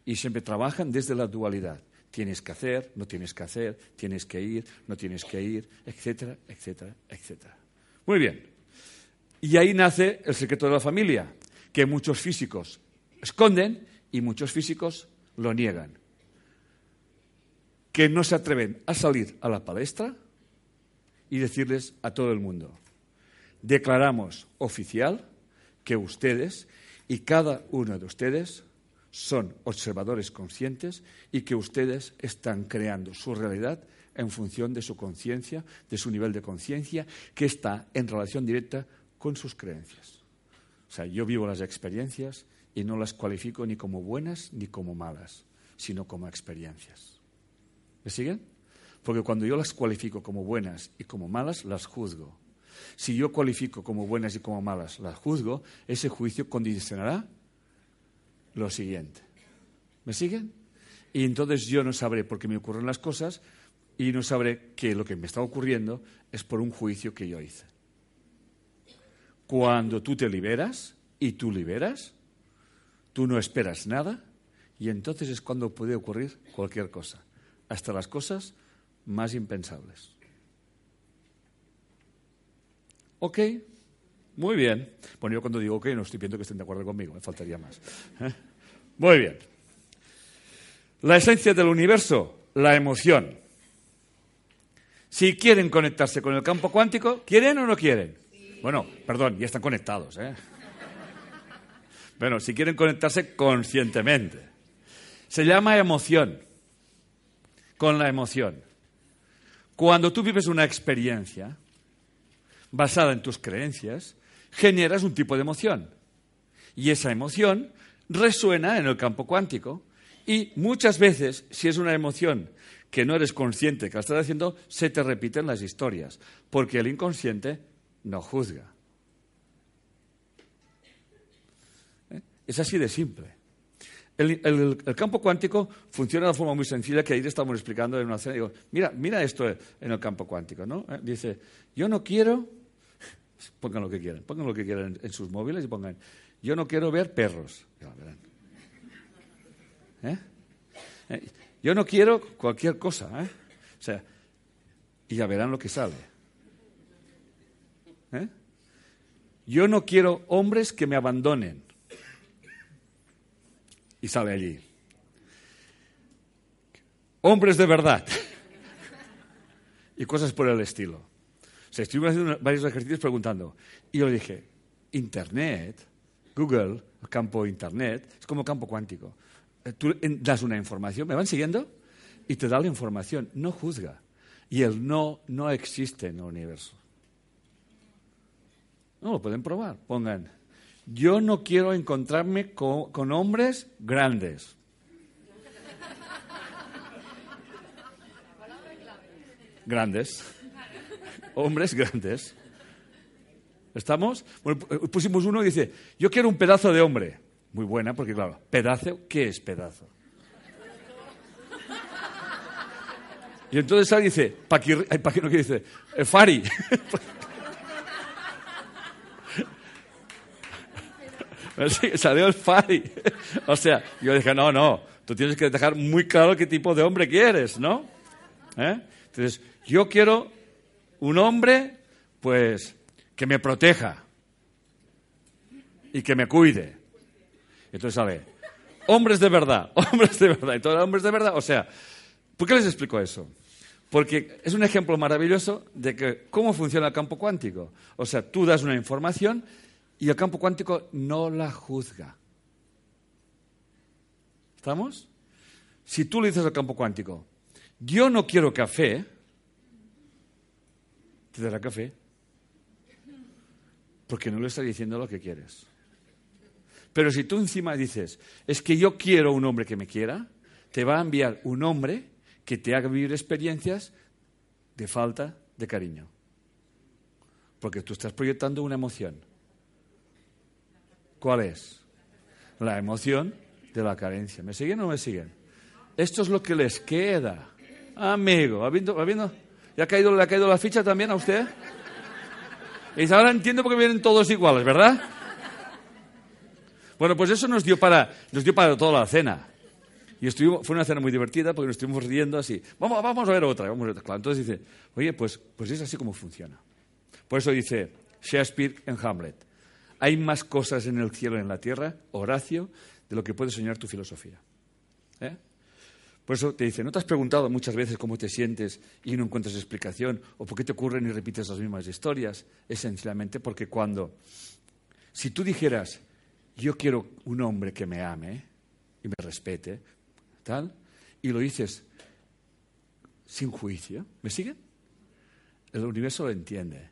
y siempre trabajan desde la dualidad. Tienes que hacer, no tienes que hacer, tienes que ir, no tienes que ir, etcétera, etcétera, etcétera. Muy bien. Y ahí nace el secreto de la familia, que muchos físicos esconden y muchos físicos lo niegan que no se atreven a salir a la palestra y decirles a todo el mundo, declaramos oficial que ustedes y cada uno de ustedes son observadores conscientes y que ustedes están creando su realidad en función de su conciencia, de su nivel de conciencia, que está en relación directa con sus creencias. O sea, yo vivo las experiencias y no las cualifico ni como buenas ni como malas, sino como experiencias. ¿Me siguen? Porque cuando yo las cualifico como buenas y como malas, las juzgo. Si yo cualifico como buenas y como malas, las juzgo, ese juicio condicionará lo siguiente. ¿Me siguen? Y entonces yo no sabré por qué me ocurren las cosas y no sabré que lo que me está ocurriendo es por un juicio que yo hice. Cuando tú te liberas y tú liberas, tú no esperas nada y entonces es cuando puede ocurrir cualquier cosa hasta las cosas más impensables. ¿Ok? Muy bien. Bueno, yo cuando digo ok no estoy viendo que estén de acuerdo conmigo, me faltaría más. ¿Eh? Muy bien. La esencia del universo, la emoción. Si quieren conectarse con el campo cuántico, ¿quieren o no quieren? Bueno, perdón, ya están conectados. ¿eh? Bueno, si quieren conectarse conscientemente. Se llama emoción con la emoción. Cuando tú vives una experiencia basada en tus creencias, generas un tipo de emoción. Y esa emoción resuena en el campo cuántico. Y muchas veces, si es una emoción que no eres consciente que la estás haciendo, se te repiten las historias, porque el inconsciente no juzga. ¿Eh? Es así de simple. El, campo cuántico funciona de una forma muy sencilla que ahí estamos explicando en una cena. Digo, mira, mira esto en el campo cuántico, ¿no? Eh, dice, yo no quiero, pongan lo que quieran, pongan lo que quieran en, sus móviles y pongan, yo no quiero ver perros. ¿Eh? ¿Eh? Yo no quiero cualquier cosa, ¿eh? O sea, y ya verán lo que sale. Yo no quiero hombres que me abandonen y sale allí. Hombres de verdad. [laughs] y cosas por el estilo. Se estuvimos haciendo varios ejercicios preguntando. Y yo le dije, Internet, Google, campo Internet, es como campo cuántico. Eh, tú das una información, ¿me van siguiendo? Y te da la información, no juzga. Y el no no existe en el universo. No, lo pueden probar. Pongan, yo no quiero encontrarme con hombres grandes. grandes. Hombres grandes. ¿Estamos? Bueno, pusimos uno y dice, yo quiero un pedazo de hombre. Muy buena, porque claro, pedazo, ¿qué es pedazo? Y entonces alguien dice, ¿para qué dice? Eh, Fari. [laughs] salió el Fari. O sea, yo dije, no, no, tú tienes que dejar muy claro qué tipo de hombre quieres, ¿no? ¿Eh? Entonces, yo quiero un hombre, pues, que me proteja y que me cuide. Entonces, a hombres de verdad, [laughs] hombres de verdad, y todos hombres de verdad, o sea, ¿por qué les explico eso? Porque es un ejemplo maravilloso de que cómo funciona el campo cuántico. O sea, tú das una información y el campo cuántico no la juzga. ¿Estamos? Si tú le dices al campo cuántico, yo no quiero café, te dará café. Porque no le está diciendo lo que quieres. Pero si tú encima dices, es que yo quiero un hombre que me quiera, te va a enviar un hombre que te haga vivir experiencias de falta de cariño. Porque tú estás proyectando una emoción. ¿Cuál es? La emoción de la carencia. ¿Me siguen o no me siguen? Esto es lo que les queda. Amigo, ¿habiendo, habiendo, ¿ya ha caído, ¿le ha caído la ficha también a usted? Y dice, ahora entiendo por qué vienen todos iguales, ¿verdad? Bueno, pues eso nos dio para, nos dio para toda la cena. Y fue una cena muy divertida porque nos estuvimos riendo así. Vamos, vamos a ver otra. Vamos a ver otra. Entonces dice, oye, pues, pues es así como funciona. Por eso dice Shakespeare en Hamlet. Hay más cosas en el cielo y en la tierra, Horacio, de lo que puede soñar tu filosofía. ¿Eh? Por eso te dice, ¿no te has preguntado muchas veces cómo te sientes y no encuentras explicación? ¿O por qué te ocurren y repites las mismas historias? Esencialmente porque cuando, si tú dijeras, yo quiero un hombre que me ame y me respete, tal, y lo dices sin juicio, ¿me siguen? El universo lo entiende.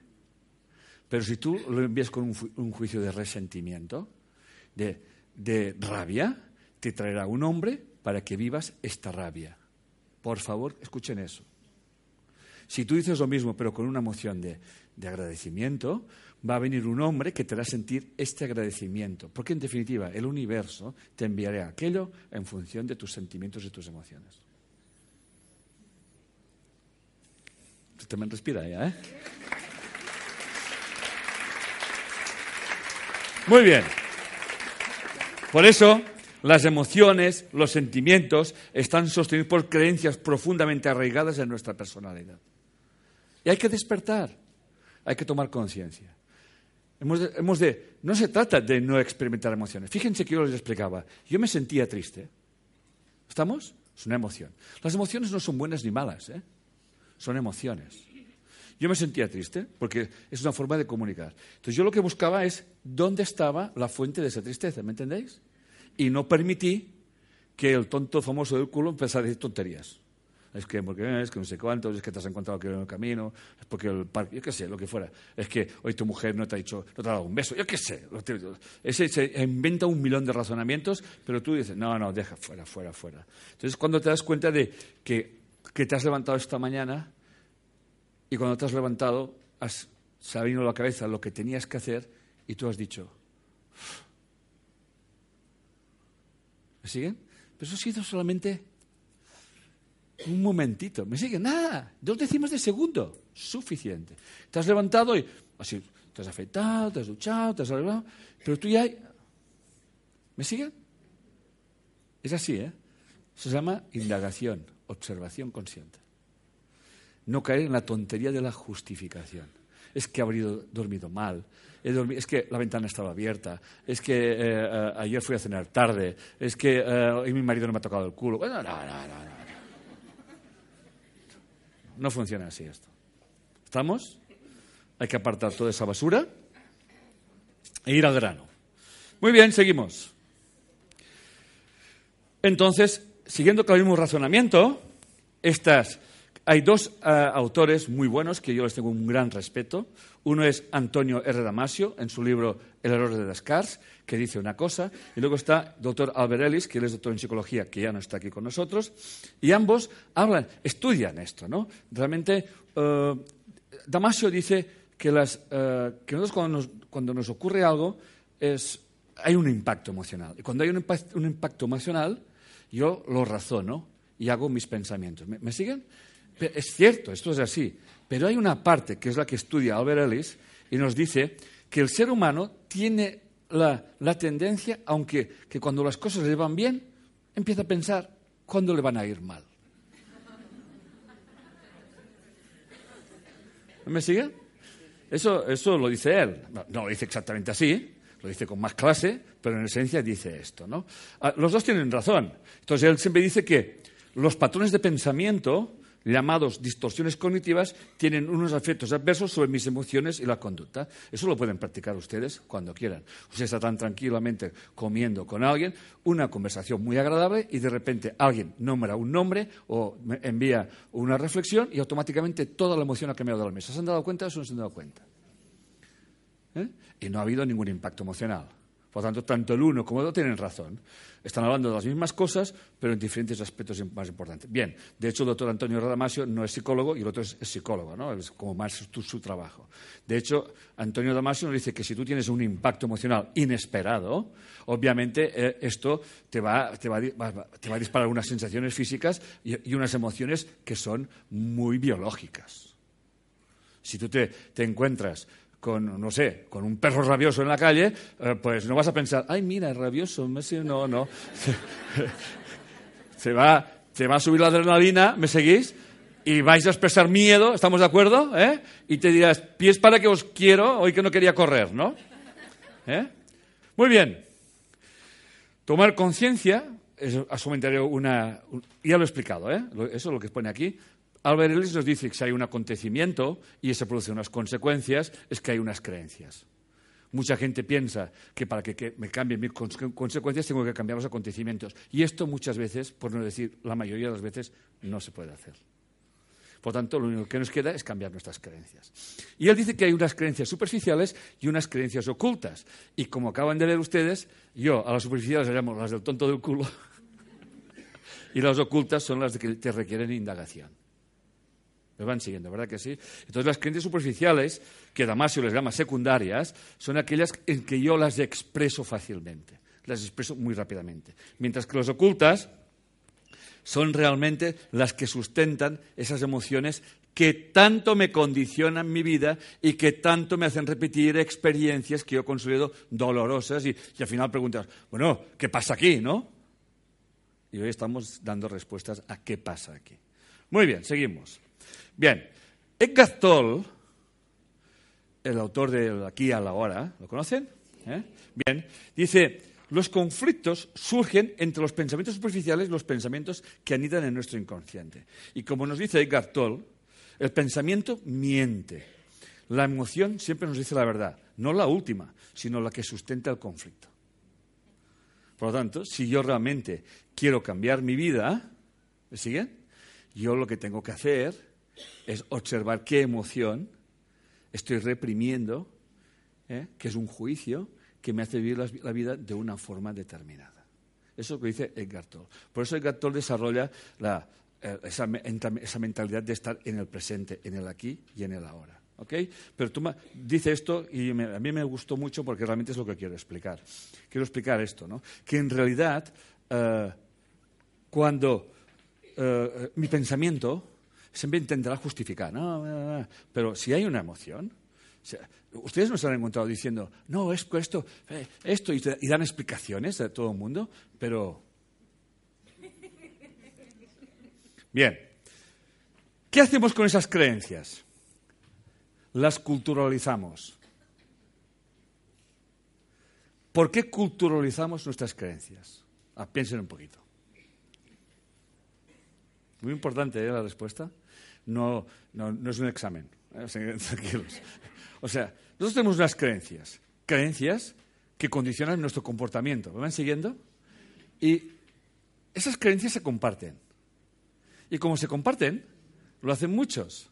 Pero si tú lo envías con un, juicio de resentimiento, de, de rabia, te traerá un hombre para que vivas esta rabia. Por favor, escuchen eso. Si tú dices lo mismo, pero con una emoción de, de, agradecimiento, va a venir un hombre que te hará sentir este agradecimiento. Porque, en definitiva, el universo te enviará aquello en función de tus sentimientos y tus emociones. Usted también respira ya, ¿eh? Muy bien. Por eso, las emociones, los sentimientos están sostenidos por creencias profundamente arraigadas en nuestra personalidad. Y hay que despertar, hay que tomar conciencia. Hemos de, no se trata de no experimentar emociones. Fíjense que yo les explicaba. Yo me sentía triste. ¿Estamos? Es una emoción. Las emociones no son buenas ni malas, ¿eh? son emociones. Yo me sentía triste porque es una forma de comunicar. Entonces yo lo que buscaba es dónde estaba la fuente de esa tristeza, ¿me entendéis? Y no permití que el tonto famoso del culo empezara a decir tonterías. Es que, porque es que no sé cuánto, es que te has encontrado aquí en el camino, es porque el parque, yo qué sé, lo que fuera. Es que hoy tu mujer no te ha dicho, no te ha dado un beso, yo qué sé. Ese se inventa un millón de razonamientos, pero tú dices, no, no, deja, fuera, fuera, fuera. Entonces, cuando te das cuenta de que, que te has levantado esta mañana y cuando te has levantado, has sabido a la cabeza lo que tenías que hacer y tú has dicho. ¿Me siguen? Pero eso ha sido solamente un momentito. ¿Me siguen? Nada. Dos décimas de segundo. Suficiente. Te has levantado y así, te has afeitado, te has duchado, te has arreglado, pero tú ya... ¿Me siguen? Es así, ¿eh? Se llama indagación, observación consciente no caer en la tontería de la justificación. Es que habría dormido mal, es que la ventana estaba abierta, es que eh, eh, ayer fui a cenar tarde, es que eh, mi marido no me ha tocado el culo. no, no, no, no. No funciona así esto. ¿Estamos? Hay que apartar toda esa basura e ir al grano. Muy bien, seguimos. Entonces, siguiendo con el mismo razonamiento, estas hay dos autores muy buenos que yo les tengo un gran respeto. Uno es Antonio R. Damasio, en su libro El error de Descartes, que dice una cosa. Y luego está doctor Albert Ellis, que él es doctor en psicología, que ya no está aquí con nosotros. Y ambos hablan, estudian esto, ¿no? Realmente, eh, Damasio dice que, eh, nosotros cuando nos, ocurre algo hay un impacto emocional. Y cuando hay un impacto emocional, yo lo razono y hago mis pensamientos. ¿Me, siguen? Es cierto, esto es así. Pero hay una parte que es la que estudia Albert Ellis y nos dice que el ser humano tiene la, tendencia, aunque que cuando las cosas le van bien, empieza a pensar cuándo le van a ir mal. ¿Me siguen? Eso, eso lo dice él. No, lo dice exactamente así, lo dice con más clase, pero en esencia dice esto. ¿no? Ah, los dos tienen razón. Entonces él siempre dice que los patrones de pensamiento, llamados distorsiones cognitivas, tienen unos efectos adversos sobre mis emociones y la conducta. Eso lo pueden practicar ustedes cuando quieran. Ustedes están tranquilamente comiendo con alguien, una conversación muy agradable y de repente alguien nombra un nombre o envía una reflexión y automáticamente toda la emoción ha cambiado de la mesa. ¿Se han dado cuenta o no se han dado cuenta? ¿Eh? Y no ha habido ningún impacto emocional. Por lo tanto, tanto el uno como el otro tienen razón. Están hablando de las mismas cosas, pero en diferentes aspectos más importantes. Bien, de hecho, el doctor Antonio Radamasio no es psicólogo y el otro es, psicólogo, ¿no? Es como más su, trabajo. De hecho, Antonio Damasio nos dice que si tú tienes un impacto emocional inesperado, obviamente eh, esto te va, te, va, a disparar unas sensaciones físicas y, unas emociones que son muy biológicas. Si tú te encuentras con, no sé, con un perro rabioso en la calle, eh, pues no vas a pensar, ay, mira, es rabioso, no, no. [laughs] se, va, se va a subir la adrenalina, ¿me seguís? Y vais a expresar miedo, ¿estamos de acuerdo? ¿Eh? Y te dirás, pies para que os quiero, hoy que no quería correr, ¿no? ¿Eh? Muy bien. Tomar conciencia, es una, ya lo he explicado, ¿eh? Eso es lo que pone aquí. Albert Ellis nos dice que si hay un acontecimiento y se produce unas consecuencias, es que hay unas creencias. Mucha gente piensa que para que, me cambien mis consecuencias tengo que cambiar los acontecimientos. Y esto muchas veces, por no decir la mayoría de las veces, no se puede hacer. Por tanto, lo único que nos queda es cambiar nuestras creencias. Y él dice que hay unas creencias superficiales y unas creencias ocultas. Y como acaban de ver ustedes, yo a las superficiales las llamo las del tonto del culo [laughs] y las ocultas son las que te requieren indagación. Me van siguiendo, ¿verdad que sí? Entonces, las creencias superficiales, que Damasio les llama secundarias, son aquellas en que yo las expreso fácilmente, las expreso muy rápidamente. Mientras que las ocultas son realmente las que sustentan esas emociones que tanto me condicionan mi vida y que tanto me hacen repetir experiencias que yo considero dolorosas y, y al final preguntas, bueno, ¿qué pasa aquí, no? Y hoy estamos dando respuestas a qué pasa aquí. Muy bien, seguimos. Bien, Edgar Toll, el autor de Aquí a la hora, ¿lo conocen? ¿Eh? Bien, dice, los conflictos surgen entre los pensamientos superficiales y los pensamientos que anidan en nuestro inconsciente. Y como nos dice Edgar Toll, el pensamiento miente. La emoción siempre nos dice la verdad, no la última, sino la que sustenta el conflicto. Por lo tanto, si yo realmente quiero cambiar mi vida, ¿me siguen? Yo lo que tengo que hacer es observar qué emoción estoy reprimiendo, ¿eh? que es un juicio que me hace vivir la, vida de una forma determinada. Eso es lo que dice Edgar Toll. Por eso Edgar Toll desarrolla eh, esa, mentalidad de estar en el presente, en el aquí y en el ahora. Pero dice esto y a mí me gustó mucho porque realmente es lo que quiero explicar. Quiero explicar esto, ¿no? que en realidad eh, cuando mi pensamiento siempre intentará justificar. No, pero si hay una emoción, ustedes no se han encontrado diciendo, no, es esto, eh, esto, y, y dan explicaciones a todo el mundo, pero... Bien, ¿qué hacemos con esas creencias? Las culturalizamos. ¿Por qué culturalizamos nuestras creencias? Ah, piensen un poquito. Muy importante ¿eh? la respuesta no, no, es un examen. ¿eh? [laughs] Tranquilos. O sea, nosotros tenemos unas creencias, creencias que condicionan nuestro comportamiento. ¿Me van siguiendo? Y esas creencias se comparten. Y como se comparten, Lo hacen muchos.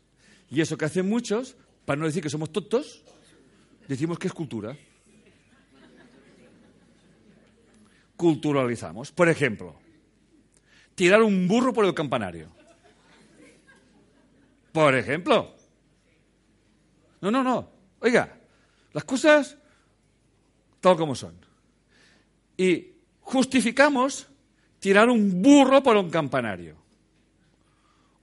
Y eso que hacen muchos, para no decir que somos tontos, decimos que es cultura. Culturalizamos. Por ejemplo, tirar un burro por el campanario. Por ejemplo. No, no, no. Oiga, las cosas tal como son. Y justificamos tirar un burro por un campanario.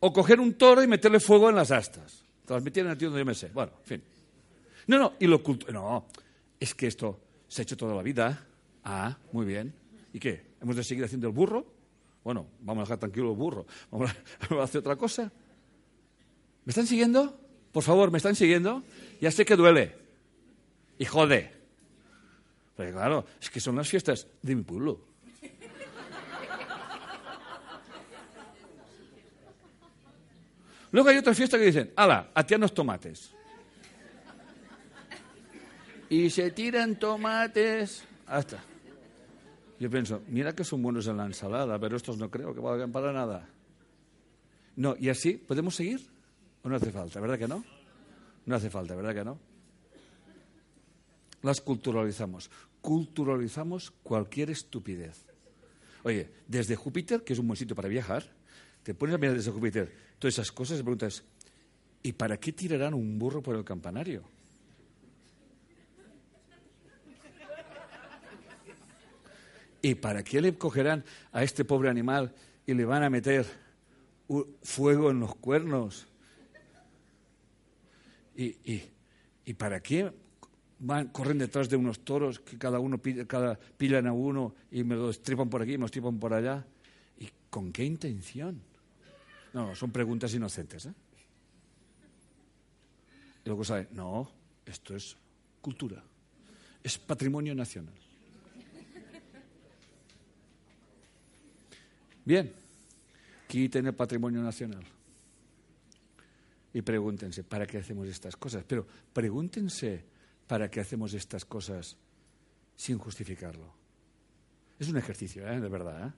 O coger un toro y meterle fuego en las astas. Transmitir en el tío donde yo me sé. Bueno, en fin. No, no, y lo No, es que esto se ha hecho toda la vida. Ah, muy bien. ¿Y qué? ¿Hemos de seguir haciendo el burro? Bueno, vamos a dejar tranquilo el burro. Vamos a [laughs] hacer otra cosa. ¿Me están siguiendo? Por favor, ¿me están siguiendo? Ya sé que duele. Y jode. Pero claro, es que son las fiestas de mi pueblo. Luego hay otra fiesta que dicen, ala, atianos tomates. Y se tiran tomates hasta. Yo pienso, mira que son buenos en la ensalada, pero estos no creo que valgan para nada. No, y así, ¿podemos seguir? ¿O no hace falta? ¿Verdad que no? No hace falta, ¿verdad que no? Las culturalizamos. Culturalizamos cualquier estupidez. Oye, desde Júpiter, que es un buen sitio para viajar, te pones a mirar desde Júpiter todas esas cosas y preguntas, ¿y para qué tirarán un burro por el campanario? ¿Y para qué le cogerán a este pobre animal y le van a meter fuego en los cuernos? ¿Y, y, para qué van, corren detrás de unos toros que cada uno cada, pillan a uno y me lo estripan por aquí y me lo estripan por allá? ¿Y con qué intención? No, son preguntas inocentes. ¿eh? Y luego sabe, no, esto es cultura, es patrimonio nacional. Bien, quiten el patrimonio nacional. Y pregúntense, ¿para qué hacemos estas cosas? Pero pregúntense, ¿para qué hacemos estas cosas sin justificarlo? Es un ejercicio, ¿eh? de verdad. ¿eh?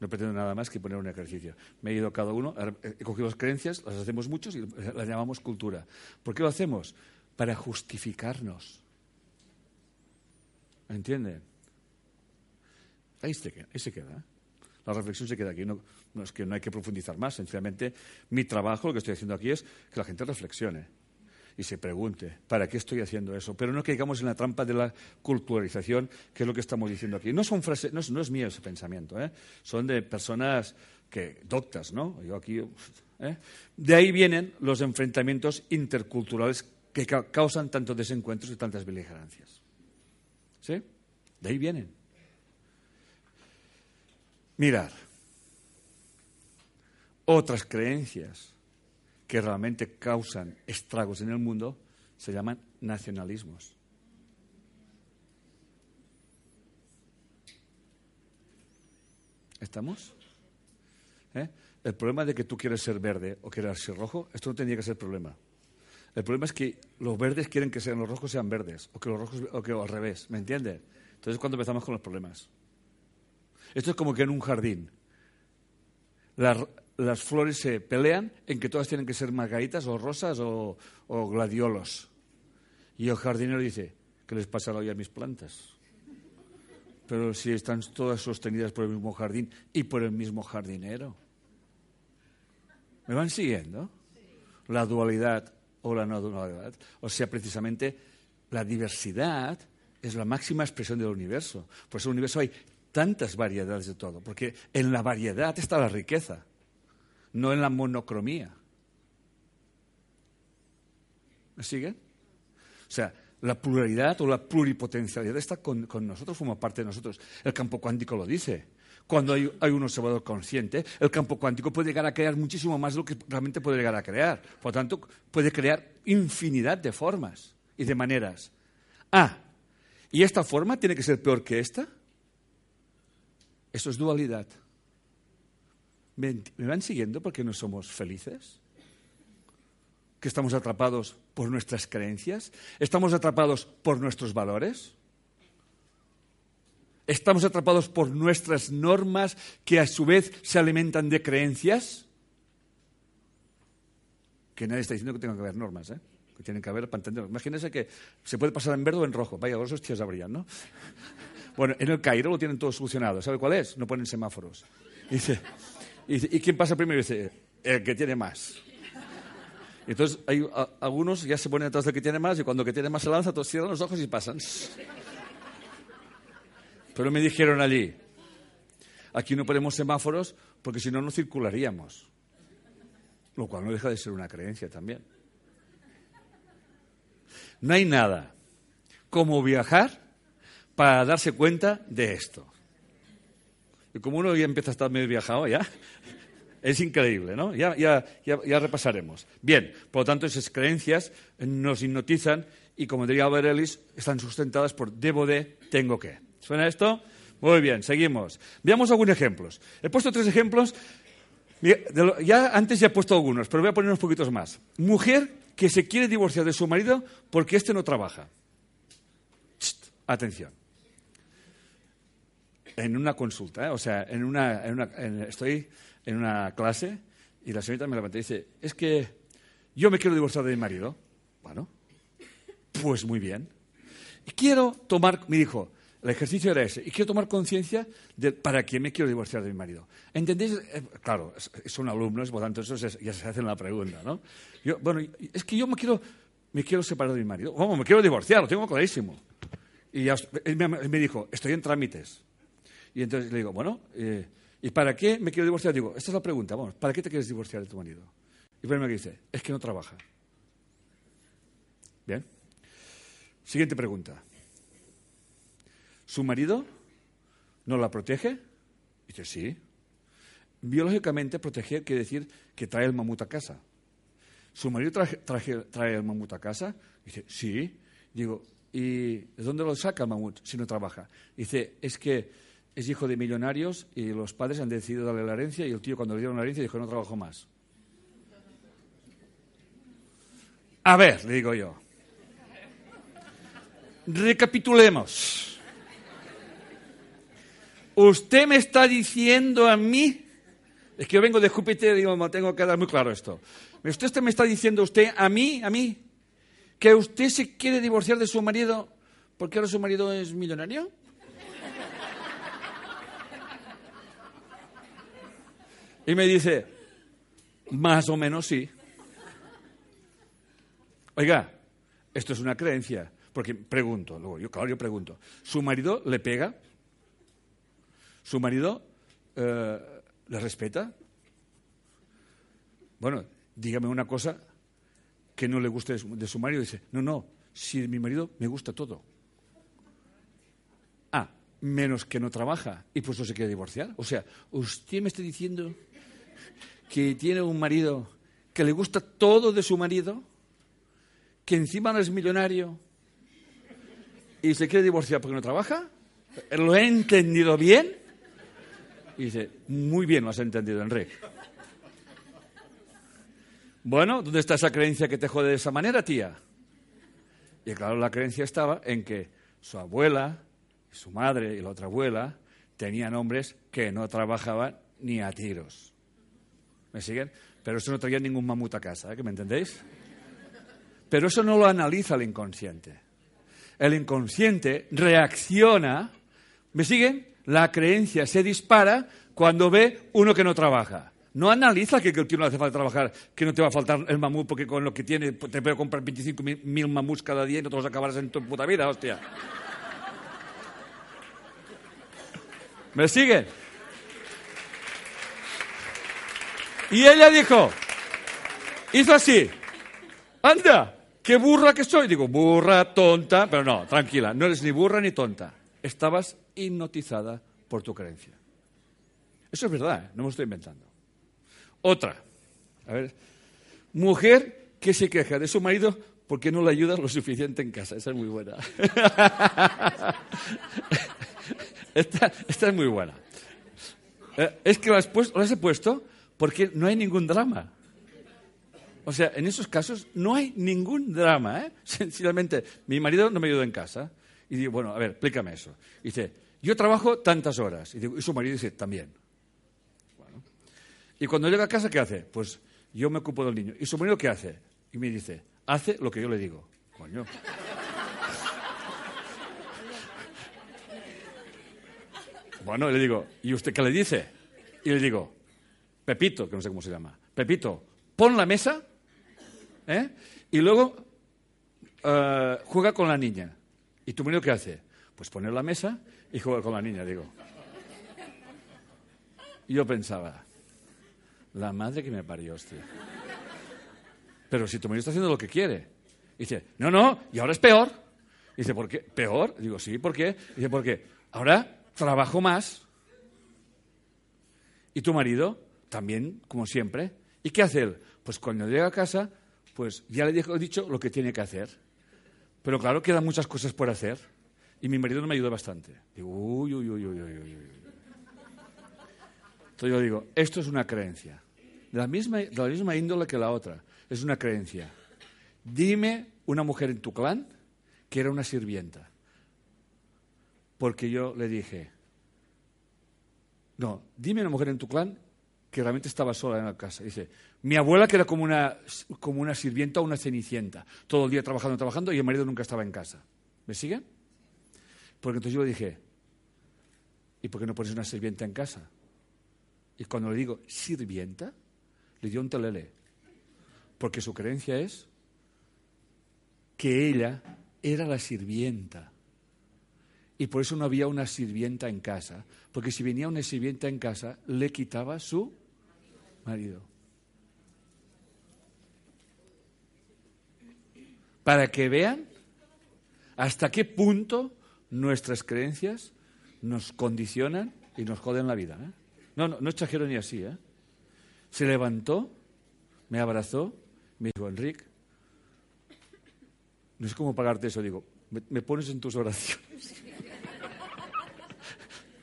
No pretendo nada más que poner un ejercicio. Me he ido cada uno, he cogido las creencias, las hacemos muchos y las llamamos cultura. ¿Por qué lo hacemos? Para justificarnos. ¿Entienden? Ahí se queda. Ahí se queda ¿eh? La reflexión se queda aquí. No, es que no hay que profundizar más. Sencillamente, mi trabajo, lo que estoy haciendo aquí es que la gente reflexione y se pregunte, ¿para qué estoy haciendo eso? Pero no caigamos en la trampa de la culturalización, que es lo que estamos diciendo aquí. No, son frases, no, es, mío ese pensamiento, ¿eh? son de personas que doctas, ¿no? Yo aquí, ¿eh? De ahí vienen los enfrentamientos interculturales que causan tantos desencuentros y tantas beligerancias. ¿Sí? De ahí vienen. Mirar, otras creencias que realmente causan estragos en el mundo se llaman nacionalismos. ¿Estamos? ¿Eh? El problema de que tú quieres ser verde o quieres ser rojo, esto no tendría que ser problema. El problema es que los verdes quieren que sean los rojos sean verdes, o que los rojos, o que al revés, ¿me entiendes? Entonces es cuando empezamos con los problemas. Esto es como que en un jardín las, flores se pelean en que todas tienen que ser margaritas o rosas o, gladiolos. Y el jardinero dice, ¿qué les pasa hoy a mis plantas? Pero si están todas sostenidas por el mismo jardín y por el mismo jardinero. ¿Me van siguiendo? La dualidad o la no dualidad. O sea, precisamente la diversidad es la máxima expresión del universo. Por eso el universo hay tantas variedades de todo, porque en la variedad está la riqueza, no en la monocromía. ¿Me siguen? O sea, la pluralidad o la pluripotencialidad está con, nosotros, forma parte de nosotros. El campo cuántico lo dice. Cuando hay, hay, un observador consciente, el campo cuántico puede llegar a crear muchísimo más de lo que realmente puede llegar a crear. Por lo tanto, puede crear infinidad de formas y de maneras. Ah, ¿y esta forma tiene que ser peor que esta? Eso es dualidad. ¿Me, van siguiendo porque no somos felices? ¿Que estamos atrapados por nuestras creencias? ¿Estamos atrapados por nuestros valores? ¿Estamos atrapados por nuestras normas que a su vez se alimentan de creencias? Que nadie está diciendo que tenga que haber normas, ¿eh? Que tienen que haber para entenderlo. Imagínense que se puede pasar en verde o en rojo. Vaya, dos hostias habrían, ¿no? Bueno, en el Cairo lo tienen todo solucionado. ¿Sabe cuál es? No ponen semáforos. [laughs] Y dice, y, dice, ¿y quién pasa primero? Y dice, el que tiene más. Entonces hay algunos ya se ponen detrás del que tiene más y cuando el que tiene más se lanza, todos cierran los ojos y pasan. [laughs] Pero me dijeron allí, aquí no ponemos semáforos porque si no, no circularíamos. Lo cual no deja de ser una creencia también. No hay nada como viajar para darse cuenta de esto. Y como uno ya empieza a estar medio viajado ya, [laughs] es increíble, ¿no? Ya, ya, ya, repasaremos. Bien, por lo tanto, esas creencias nos hipnotizan y, como diría Albert están sustentadas por debo de, tengo que. ¿Suena esto? Muy bien, seguimos. Veamos algunos ejemplos. He puesto tres ejemplos. Ya antes ya he puesto algunos, pero voy a poner unos poquitos más. Mujer que se quiere divorciar de su marido porque éste no trabaja. atención en una consulta, ¿eh? o sea, en una, estoy en una clase y la señorita me levanta y dice, es que yo me quiero divorciar de mi marido. Bueno, pues muy bien. Y quiero tomar, me dijo, el ejercicio era ese, y quiero tomar conciencia de para qué me quiero divorciar de mi marido. ¿Entendéis? Eh, claro, son alumnos, por lo tanto, eso ya se hacen la pregunta, ¿no? Yo, bueno, es que yo me quiero, me quiero separar de mi marido. ¿Cómo? Me quiero divorciar, lo tengo clarísimo. Y él me dijo, estoy en trámites. Y entonces le digo, bueno, eh, ¿y para qué me quiero divorciar? Digo, esta es la pregunta, vamos, ¿para qué te quieres divorciar de tu marido? Y primero me dice, es que no trabaja. Bien. Siguiente pregunta. ¿Su marido no la protege? Dice, sí. Biológicamente, proteger quiere decir que trae el mamut a casa. ¿Su marido trae el mamut a casa? Dice, sí. Digo, ¿y de dónde lo saca el mamut si no trabaja? Dice, es que es hijo de millonarios y los padres han decidido darle la herencia y el tío cuando le dieron la herencia dijo no trabajo más. A ver, le digo yo. Recapitulemos. Usted me está diciendo a mí, es que yo vengo de Júpiter y digo, tengo que dar muy claro esto. Usted me está diciendo usted a mí, a mí, que usted se quiere divorciar de su marido porque ahora su marido es millonario. Y me dice, más o menos sí. Oiga, esto es una creencia. Porque pregunto, luego yo, claro, yo pregunto, ¿su marido le pega? ¿Su marido eh, le respeta? Bueno, dígame una cosa que no le guste de su marido. Dice, no, no, si mi marido me gusta todo Ah, menos que no trabaja y por eso se quiere divorciar. O sea, usted me está diciendo que tiene un marido que le gusta todo de su marido, que encima no es millonario y se quiere divorciar porque no trabaja? ¿Lo he entendido bien? Y dice, muy bien lo has entendido, Enrique. Bueno, ¿dónde está esa creencia que te jode de esa manera, tía? Y claro, la creencia estaba en que su abuela, su madre y la otra abuela tenían hombres que no trabajaban ni a tiros. ¿Me siguen? Pero eso no traía ningún mamut a casa, ¿eh? ¿que me entendéis? Pero eso no lo analiza el inconsciente. El inconsciente reacciona, ¿me siguen? La creencia se dispara cuando ve uno que no trabaja. No analiza que, el tío no hace falta trabajar, que no te va a faltar el mamut porque con lo que tiene te puede comprar 25 mil mamuts cada día y no te los acabarás en tu puta vida, hostia. ¿Me siguen? Y ella dijo, hizo así, anda, qué burra que soy. Digo, burra, tonta, pero no, tranquila, no eres ni burra ni tonta. Estabas hipnotizada por tu creencia. Eso es verdad, ¿eh? no me estoy inventando. Otra, a ver, mujer que se queja de su marido porque no le ayuda lo suficiente en casa. Esa es muy buena. [laughs] esta, es muy buena. Eh, es que las, las he puesto porque no hay ningún drama. O sea, en esos casos no hay ningún drama. ¿eh? [laughs] Sencillamente, mi marido no me ayuda en casa. Y digo, bueno, a ver, explícame eso. dice, yo trabajo tantas horas. Y, y su marido dice, también. Y cuando llega a casa, ¿qué hace? Pues yo me ocupo del niño. ¿Y su marido qué hace? Y me dice, hace lo que yo le digo. Coño. [laughs] Bueno, le digo, ¿y usted qué le dice? Y le digo, Pepito, que no sé cómo se llama, Pepito, pon la mesa ¿eh? y luego eh, juega con la niña. ¿Y tu marido qué hace? Pues poner la mesa y juega con la niña, digo. Y yo pensaba, la madre que me parió, hostia. Pero si tu marido está haciendo lo que quiere. dice, no, no, y ahora es peor. dice, ¿por qué? ¿Peor? Digo, sí, ¿por qué? dice, porque ahora trabajo más. Y tu marido también, como siempre. ¿Y qué hace él? Pues cuando llega a casa, pues ya le he dicho lo que tiene que hacer. Pero claro, quedan muchas cosas por hacer. Y mi marido no me ayuda bastante. Digo, uy, uy, uy, uy, uy, uy. Entonces yo digo, esto es una creencia. De la, misma, de la misma índole que la otra. Es una creencia. Dime una mujer en tu clan que era una sirvienta. Porque yo le dije, no, dime una mujer en tu clan que realmente estaba sola en la casa. Dice, mi abuela que era como una, como una sirvienta o una cenicienta, todo el día trabajando, trabajando y el marido nunca estaba en casa. ¿Me siguen? Porque entonces yo le dije, ¿y por qué no pones una sirvienta en casa? Y cuando le digo sirvienta, le dio un telele. Porque su creencia es que ella era la sirvienta. Y por eso no había una sirvienta en casa. Porque si venía una sirvienta en casa, le quitaba su marido. Para que vean hasta qué punto nuestras creencias nos condicionan y nos joden la vida. ¿eh? No, no, no exagero ni así. ¿eh? Se levantó, me abrazó, me dijo, Enrique, no sé cómo pagarte eso. Digo, me, pones en tus oraciones. [laughs]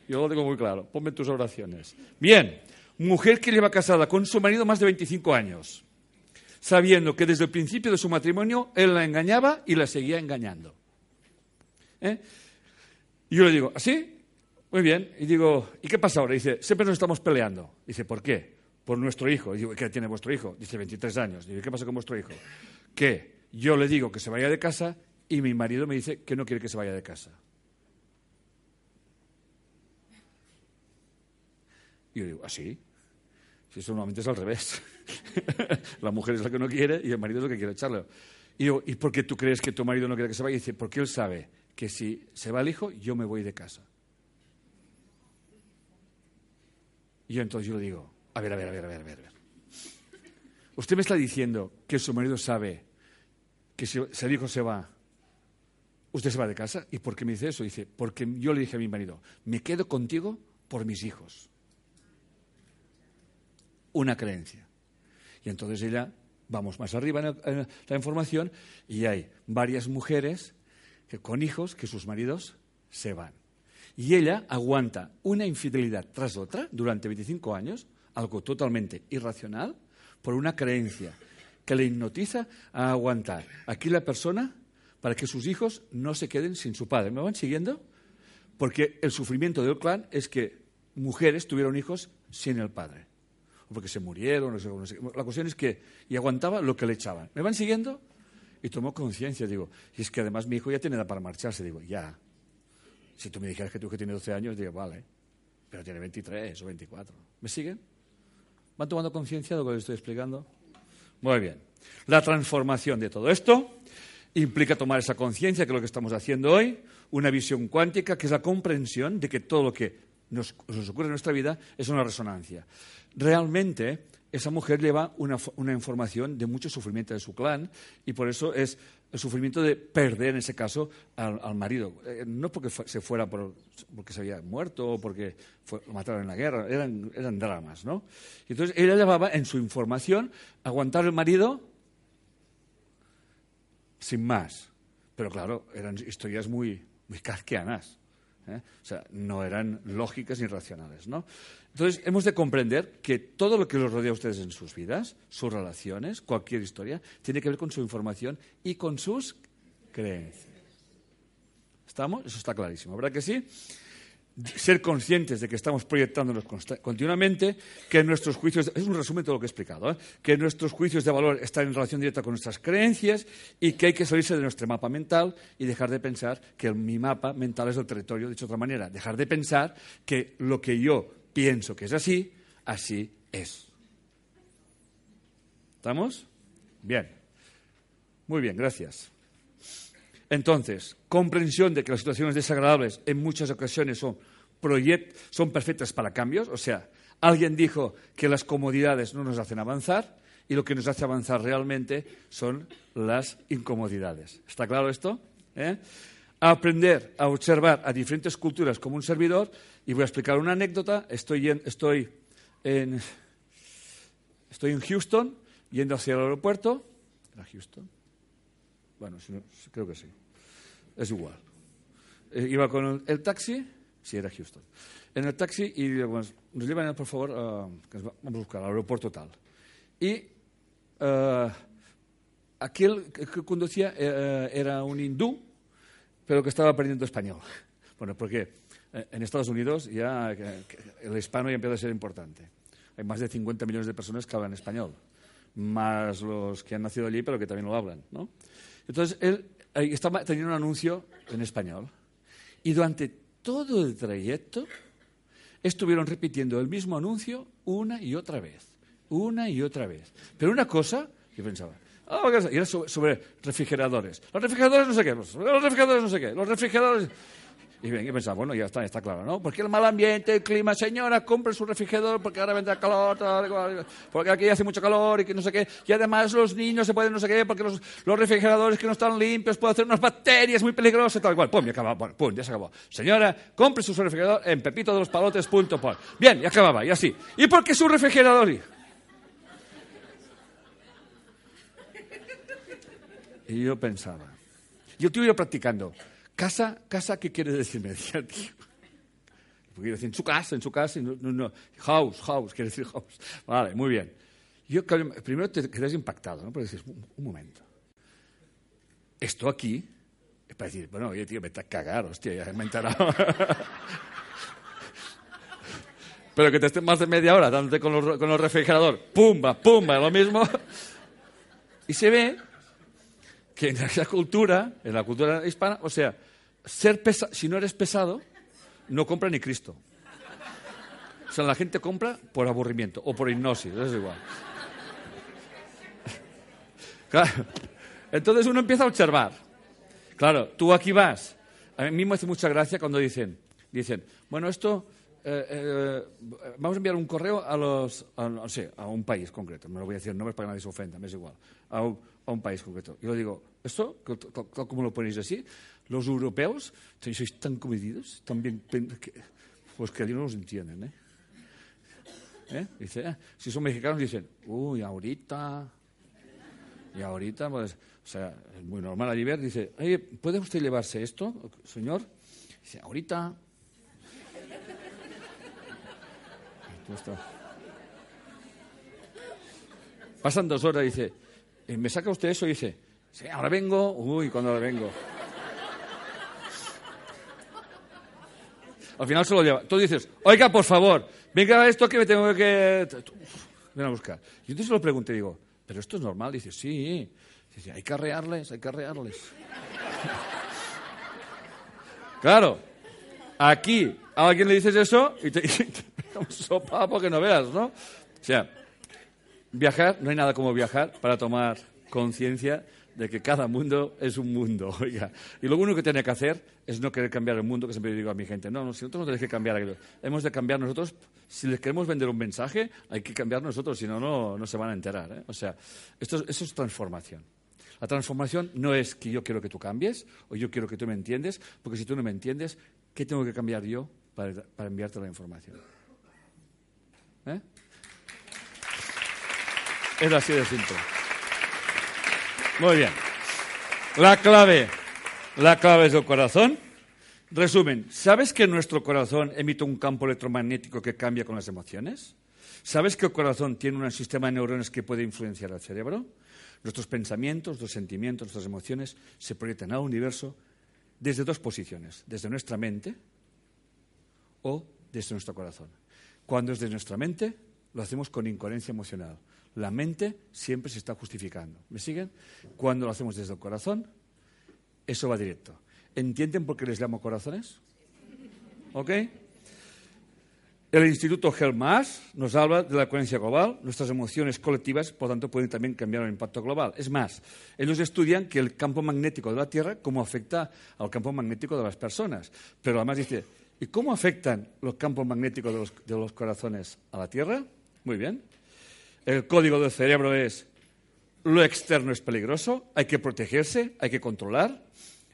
Yo lo tengo muy claro, ponme en tus oraciones. Bien, mujer que lleva casada con su marido más de 25 años, sabiendo que desde el principio de su matrimonio él la engañaba y la seguía engañando. ¿Eh? Y yo le digo, ¿así? Muy bien. Y digo, ¿y qué pasa ahora? dice, siempre nos estamos peleando. Dice, ¿por qué? Por nuestro hijo. Y digo, ¿qué tiene vuestro hijo? Dice, 23 años. Digo, ¿qué pasa con vuestro hijo? Que yo le digo que se vaya de casa y mi marido me dice que no quiere que se vaya de casa. Y yo digo, ¿así? Si eso normalmente es al revés. [laughs] la mujer es la que no quiere y el marido es lo que quiere echarle. Y digo, ¿y por qué tú crees que tu marido no quiere que se vaya? Y dice, porque él sabe que si se va el hijo, yo me voy de casa. Y yo entonces yo le digo, a ver, a ver, a ver, a ver, a ver. Usted me está diciendo que su marido sabe que si el hijo se va, usted se va de casa. ¿Y por qué me dice eso? Dice, porque yo le dije a mi marido, me quedo contigo por mis hijos una creencia. Y entonces ella, vamos más arriba en la información, y hay varias mujeres que, con hijos que sus maridos se van. Y ella aguanta una infidelidad tras otra durante 25 años, algo totalmente irracional, por una creencia que le hipnotiza a aguantar aquí la persona para que sus hijos no se queden sin su padre. ¿Me van siguiendo? Porque el sufrimiento del clan es que mujeres tuvieron hijos sin el padre porque se murieron, no sé, La cuestión es que, y aguantaba lo que le echaban. ¿Me van siguiendo? Y tomó conciencia, digo, y es que además mi hijo ya tiene edad para marcharse, digo, ya. Si tú me dijeras que tu hijo tiene 12 años, digo, vale, pero tiene 23 o 24. ¿Me siguen? ¿Van tomando conciencia de lo que les estoy explicando? Muy bien. La transformación de todo esto implica tomar esa conciencia, que es lo que estamos haciendo hoy, una visión cuántica, que es la comprensión de que todo lo que nos, nos ocurre en nuestra vida es una resonancia realmente esa mujer lleva una, información de mucho sufrimiento de su clan y por eso es el sufrimiento de perder, en ese caso, al, marido. Eh, no porque se fuera porque se había muerto o porque lo mataron en la guerra, eran, eran dramas, ¿no? entonces ella llevaba en su información aguantar el marido sin más. Pero claro, eran historias muy, muy kafkianas. ¿Eh? O sea, no eran lógicas ni racionales, ¿no? Entonces, hemos de comprender que todo lo que los rodea a ustedes en sus vidas, sus relaciones, cualquier historia, tiene que ver con su información y con sus creencias. ¿Estamos? Eso está clarísimo, ¿verdad que sí? Ser conscientes de que estamos proyectándonos continuamente, que nuestros juicios, es un resumen de todo lo que he explicado, ¿eh? que nuestros juicios de valor están en relación directa con nuestras creencias y que hay que salirse de nuestro mapa mental y dejar de pensar que mi mapa mental es el territorio, dicho de otra manera, dejar de pensar que lo que yo pienso que es así, así es. ¿Estamos? Bien. Muy bien, gracias. Entonces, comprensión de que las situaciones desagradables en muchas ocasiones son, son perfectas para cambios, o sea, alguien dijo que las comodidades no nos hacen avanzar y lo que nos hace avanzar realmente son las incomodidades. ¿Está claro esto? ¿Eh? Aprender a observar a diferentes culturas como un servidor, y voy a explicar una anécdota. Estoy en, estoy en, estoy en Houston, yendo hacia el aeropuerto. ¿Era Houston? Bueno, creo que sí. Es igual. Eh, iba con el, taxi, sí, era Houston. En el taxi y digo, nos llevan, por favor, vamos a buscar al aeropuerto tal. Y uh, aquel que conducía eh, era un hindú, pero que estaba aprendiendo español. [laughs] Bueno, porque en Estados Unidos ya el hispano ya empieza a ser importante. Hay más de 50 millones de personas que hablan español, más los que han nacido allí pero que también lo hablan, ¿no? Entonces, él estaba teniendo un anuncio en español. Y durante todo el trayecto estuvieron repitiendo el mismo anuncio una y otra vez. Una y otra vez. Pero una cosa, yo pensaba, oh, era sobre refrigeradores. Los refrigeradores no sé qué, los refrigeradores no sé qué, los refrigeradores... Y bien, y pensaba, bueno, ya está, está claro, ¿no? Porque el mal ambiente, el clima, señora, compre su refrigerador porque ahora vendrá calor, porque aquí hace mucho calor y que no sé qué. Y además los niños se pueden no sé qué, porque los, refrigeradores que no están limpios pueden hacer unas bacterias muy peligrosas, tal cual. Pum, ya acababa, pum, ya se acabó. Señora, compre su refrigerador en pepito de los palotes.com. Bien, ya acababa, y así. ¿Y por qué su refrigerador? Y yo pensaba, yo estuve practicando. Casa, casa, ¿qué quiere decirme? [laughs] Decía tío. Quiere decir en su casa, en su casa, no, no, house, house, quiere decir house. Vale, muy bien. Yo primero te quedas impactado, ¿no? Porque dices, un, momento. Esto aquí es para decir, bueno, oye, tío, vete a cagar, hostia, ya me he enterado. [laughs] Pero que te estés más de media hora dándote con los, con los refrigerador, pumba, pumba, lo mismo. [laughs] Y se ve que en esa cultura, en la cultura hispana, o sea, ser si no eres pesado, no compra ni Cristo. O sea, la gente compra por aburrimiento o por hipnosis, es igual. Entonces uno empieza a observar. Claro, tú aquí vas. A mí me hace mucha gracia cuando dicen, dicen, bueno, esto, eh, eh, vamos a enviar un correo a los, a, no sé, a un país concreto. No lo voy a decir nombres para que nadie se ofenda, me es igual. A un país concreto. Yo digo, ¿esto? ¿Cómo lo ponéis así? Los europeos sois tan comedidos, también pues que ellos no los entienden, ¿eh? ¿Eh? Dice, ah, si son mexicanos dicen, uy, ahorita, y ahorita, pues, o sea, es muy normal allí ver, dice, ¿puede usted llevarse esto, señor? Dice, ahorita. Pasan dos horas dice, ¿me saca usted eso? Y dice, sí, ahora vengo, uy, cuando ahora vengo. Al final se lo lleva. Tú dices, oiga, por favor, venga esto que me tengo que... Ven a buscar. Y entonces lo pregunté y digo, ¿pero esto es normal? Dice, sí. Dice, hay que arrearles, hay que arrearles. [laughs] claro, aquí a alguien le dices eso y te, [laughs] un sopapo que no veas, ¿no? O sea, viajar, no hay nada como viajar para tomar conciencia de que cada mundo es un mundo, [laughs] oiga. Y lo único que tiene que hacer es no querer cambiar el mundo, que siempre digo a mi gente, no, si nosotros no tenemos que cambiar aquello. Hemos de cambiar nosotros, si les queremos vender un mensaje, hay que cambiar nosotros, si no, no, se van a enterar. ¿eh? O sea, esto, eso es transformación. La transformación no es que yo quiero que tú cambies o yo quiero que tú me entiendes, porque si tú no me entiendes, ¿qué tengo que cambiar yo para, para enviarte la información? ¿Eh? Es así de simple. Muy bien. La clave, la clave es el corazón. Resumen, ¿sabes que nuestro corazón emite un campo electromagnético que cambia con las emociones? ¿Sabes que el corazón tiene un sistema de neuronas que puede influenciar al cerebro? Nuestros pensamientos, los sentimientos, nuestras emociones se proyectan al universo desde dos posiciones, desde nuestra mente o desde nuestro corazón. Cuando es de nuestra mente, lo hacemos con incoherencia emocional. La mente siempre se está justificando. ¿Me siguen? Cuando lo hacemos desde el corazón, eso va directo. ¿Entienden por qué les llamo corazones? ¿Ok? El Instituto Helmas nos habla de la coherencia global. Nuestras emociones colectivas, por tanto, pueden también cambiar el impacto global. Es más, ellos estudian que el campo magnético de la Tierra, cómo afecta al campo magnético de las personas. Pero además dice, ¿y cómo afectan los campos magnéticos de los corazones a la Tierra? Muy bien. El código del cerebro es, lo externo es peligroso, hay que protegerse, hay que controlar.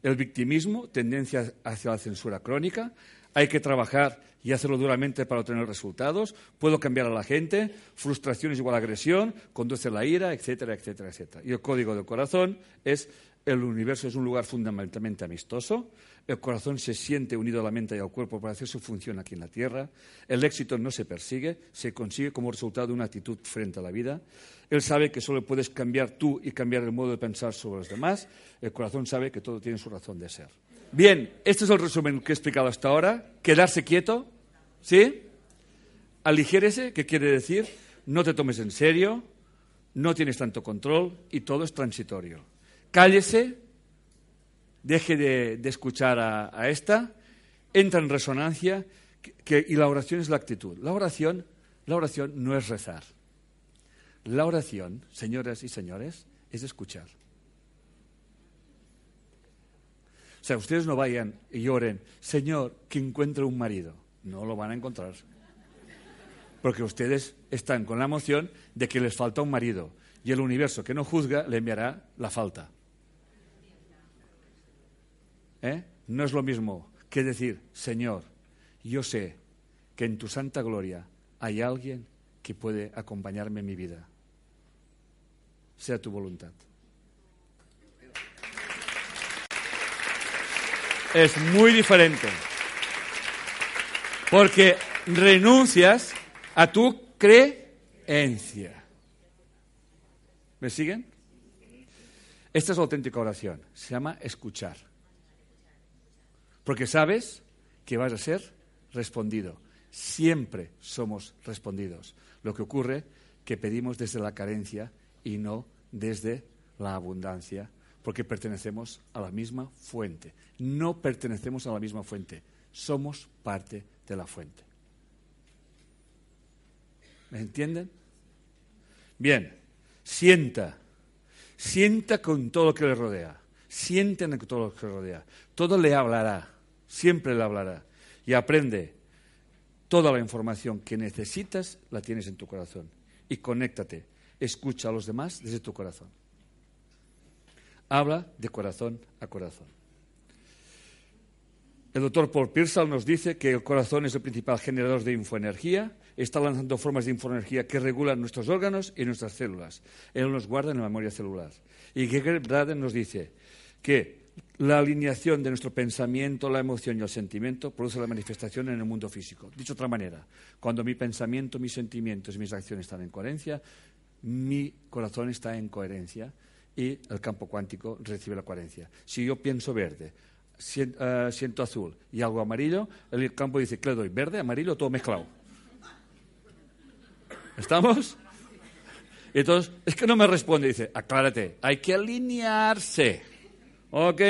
El victimismo, tendencia hacia la censura crónica, hay que trabajar y hacerlo duramente para obtener resultados. Puedo cambiar a la gente. Frustración es igual a agresión, conduce a la ira, etcétera, etcétera, etcétera. Y el código del corazón es el universo es un lugar fundamentalmente amistoso. El corazón se siente unido a la mente y al cuerpo para hacer su función aquí en la Tierra. El éxito no se persigue, se consigue como resultado de una actitud frente a la vida. Él sabe que solo puedes cambiar tú y cambiar el modo de pensar sobre los demás. El corazón sabe que todo tiene su razón de ser. Bien, este es el resumen que he explicado hasta ahora. Quedarse quieto, ¿sí? Aligérese, ¿qué quiere decir? No te tomes en serio, no tienes tanto control y todo es transitorio. Cállese, deje de, escuchar a, esta, entra en resonancia y la oración es la actitud. La oración, la oración no es rezar. La oración, señoras y señores, es escuchar. O sea, ustedes no vayan y lloren, Señor, que encuentre un marido. No lo van a encontrar. Porque ustedes están con la emoción de que les falta un marido. Y el universo que no juzga le enviará la falta. ¿Eh? No es lo mismo que decir, Señor, yo sé que en tu santa gloria hay alguien que puede acompañarme en mi vida. Sea tu voluntad. es muy diferente. Porque renuncias a tu creencia. ¿Me siguen? Esta es la auténtica oración. Se llama escuchar. Porque sabes que vas a ser respondido. Siempre somos respondidos. Lo que ocurre que pedimos desde la carencia y no desde la abundancia porque pertenecemos a la misma fuente. No pertenecemos a la misma fuente, somos parte de la fuente. ¿Me entienden? Bien, sienta, sienta con todo lo que le rodea, sienten con todo lo que le rodea. Todo le hablará, siempre le hablará. Y aprende, toda la información que necesitas la tienes en tu corazón. Y conéctate, escucha a los demás desde tu corazón habla de corazón a corazón. El doctor Paul Pearsall nos dice que el corazón es el principal generador de infoenergía, está lanzando formas de infoenergía que regulan nuestros órganos y nuestras células. Él nos guarda en la memoria celular. Y Greger Braden nos dice que la alineación de nuestro pensamiento, la emoción y el sentimiento produce la manifestación en el mundo físico. Dicho de otra manera, cuando mi pensamiento, mis sentimientos y mis acciones están en coherencia, mi corazón está en coherencia y el campo cuántico recibe la coherencia. Si yo pienso verde, eh, siento azul y algo amarillo, el campo dice, ¿qué le doy? ¿Verde, amarillo, todo mezclado? ¿Estamos? Entonces, es que no me responde, dice, aclárate, hay que alinearse. ¿Ok?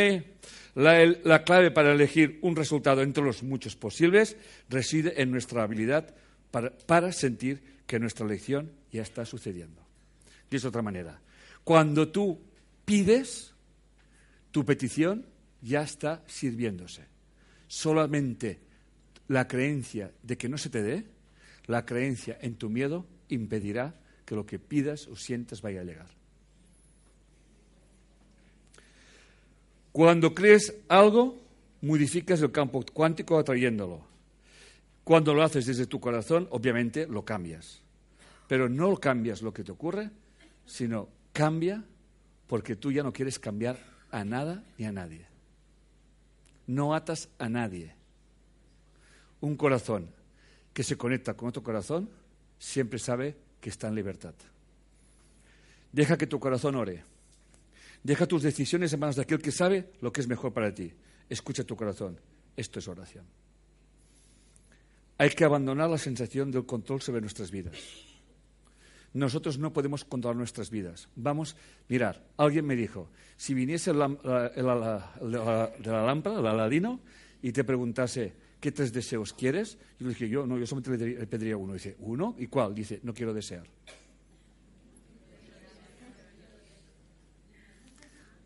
La, clave para elegir un resultado entre los muchos posibles reside en nuestra habilidad para, sentir que nuestra elección ya está sucediendo. Dice de otra manera, cuando tú pides, tu petición ya está sirviéndose. Solamente la creencia de que no se te dé, la creencia en tu miedo impedirá que lo que pidas o sientas vaya a llegar. Cuando crees algo, modificas el campo cuántico atrayéndolo. Cuando lo haces desde tu corazón, obviamente lo cambias. Pero no cambias lo que te ocurre, sino Cambia porque tú ya no quieres cambiar a nada ni a nadie. No atas a nadie. Un corazón que se conecta con otro corazón siempre sabe que está en libertad. Deja que tu corazón ore. Deja tus decisiones en manos de aquel que sabe lo que es mejor para ti. Escucha tu corazón. Esto es oración. Hay que abandonar la sensación del control sobre nuestras vidas. Nosotros no podemos controlar nuestras vidas. Vamos, mirar, alguien me dijo, si viniese el, de la lámpara, el aladino, y te preguntase, ¿qué tres deseos quieres? Yo le dije, yo no, yo solamente le pediría uno. Dice, ¿uno? ¿Y cuál? Dice, no quiero desear.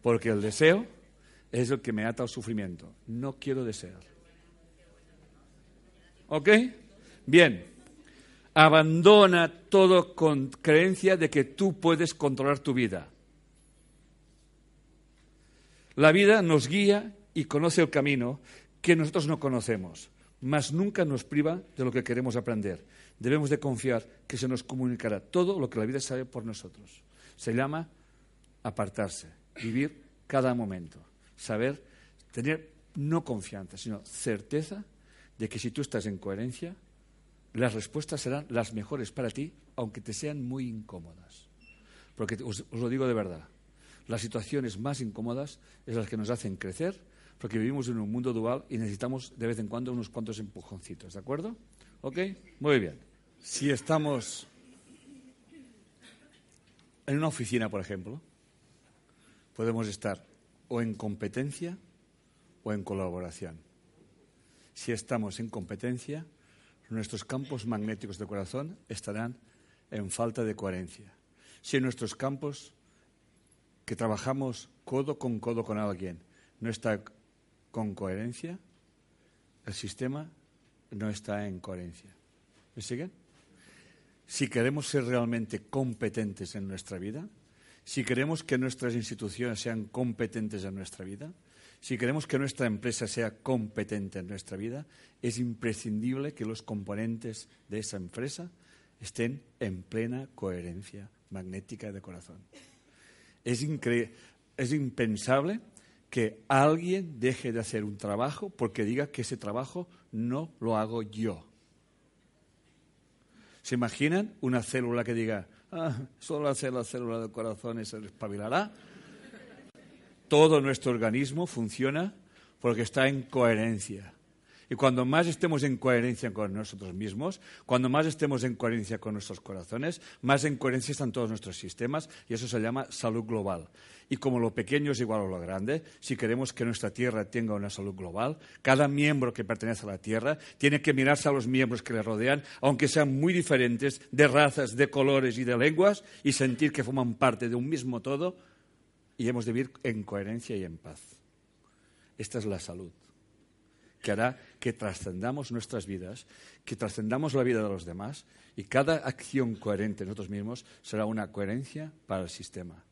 Porque el deseo es el que me ata al sufrimiento. No quiero desear. ¿Ok? Bien. Abandona todo con creencia de que tú puedes controlar tu vida. La vida nos guía y conoce el camino que nosotros no conocemos, mas nunca nos priva de lo que queremos aprender. Debemos de confiar que se nos comunicará todo lo que la vida sabe por nosotros. Se llama apartarse, vivir cada momento, saber, tener no confianza, sino certeza de que si tú estás en coherencia, las respuestas serán las mejores para ti, aunque te sean muy incómodas. Porque os, lo digo de verdad, las situaciones más incómodas es las que nos hacen crecer, porque vivimos en un mundo dual y necesitamos de vez en cuando unos cuantos empujoncitos, ¿de acuerdo? ¿Ok? Muy bien. Si estamos en una oficina, por ejemplo, podemos estar o en competencia o en colaboración. Si estamos en competencia, nuestros campos magnéticos de corazón estarán en falta de coherencia. Si nuestros campos que trabajamos codo con codo con alguien no está con coherencia, el sistema no está en coherencia. ¿Me siguen? Si queremos ser realmente competentes en nuestra vida, si queremos que nuestras instituciones sean competentes en nuestra vida, si queremos que nuestra empresa sea competente en nuestra vida, es imprescindible que los componentes de esa empresa estén en plena coherencia magnética de corazón. Es, es impensable que alguien deje de hacer un trabajo porque diga que ese trabajo no lo hago yo. ¿Se imaginan una célula que diga, ah, solo hacer la célula del corazón y se espabilará? todo nuestro organismo funciona porque está en coherencia. Y cuando más estemos en coherencia con nosotros mismos, cuando más estemos en coherencia con nuestros corazones, más en coherencia están todos nuestros sistemas y eso se llama salud global. Y como lo pequeño es igual a lo grande, si queremos que nuestra Tierra tenga una salud global, cada miembro que pertenece a la Tierra tiene que mirarse a los miembros que le rodean, aunque sean muy diferentes de razas, de colores y de lenguas, y sentir que forman parte de un mismo todo y hemos de vivir en coherencia y en paz. Esta es la salud, que hará que trascendamos nuestras vidas, que trascendamos la vida de los demás y cada acción coherente en nosotros mismos será una coherencia para el sistema.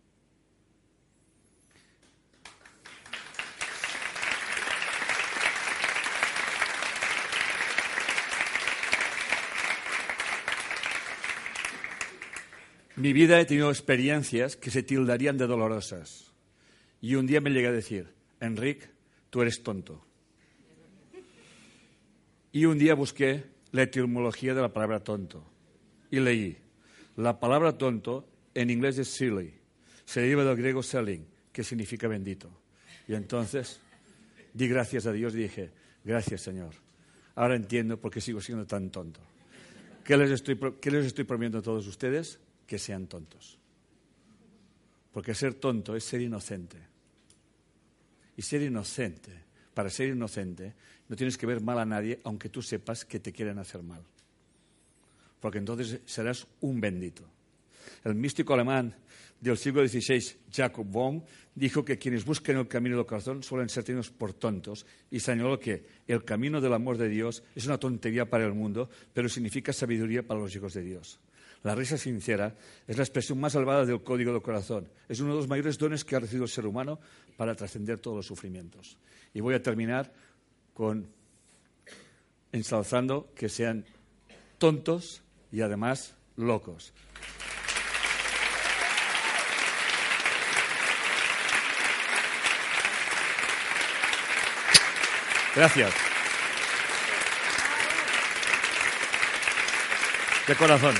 mi vida he tenido experiencias que se tildarían de dolorosas. Y un día me llegué a decir, Enrique, tú eres tonto. Y un día busqué la etimología de la palabra tonto y leí, la palabra tonto en inglés es silly, se deriva del griego selling, que significa bendito. Y entonces di gracias a Dios y dije, gracias Señor. Ahora entiendo por qué sigo siendo tan tonto. ¿Qué les estoy, qué les estoy prometiendo a todos ustedes? que sean tontos. Porque ser tonto es ser inocente. Y ser inocente, para ser inocente, no tienes que ver mal a nadie, aunque tú sepas que te quieren hacer mal. Porque entonces serás un bendito. El místico alemán del siglo XVI, Jacob Bohm, dijo que quienes buscan el camino del corazón suelen ser tenidos por tontos y señaló que el camino del amor de Dios es una tontería para el mundo, pero significa sabiduría para los hijos de Dios. La risa sincera es la expresión más salvada del código del corazón. Es uno de los mayores dones que ha recibido el ser humano para trascender todos los sufrimientos. Y voy a terminar con ensalzando que sean tontos y además locos. Gracias. De corazón.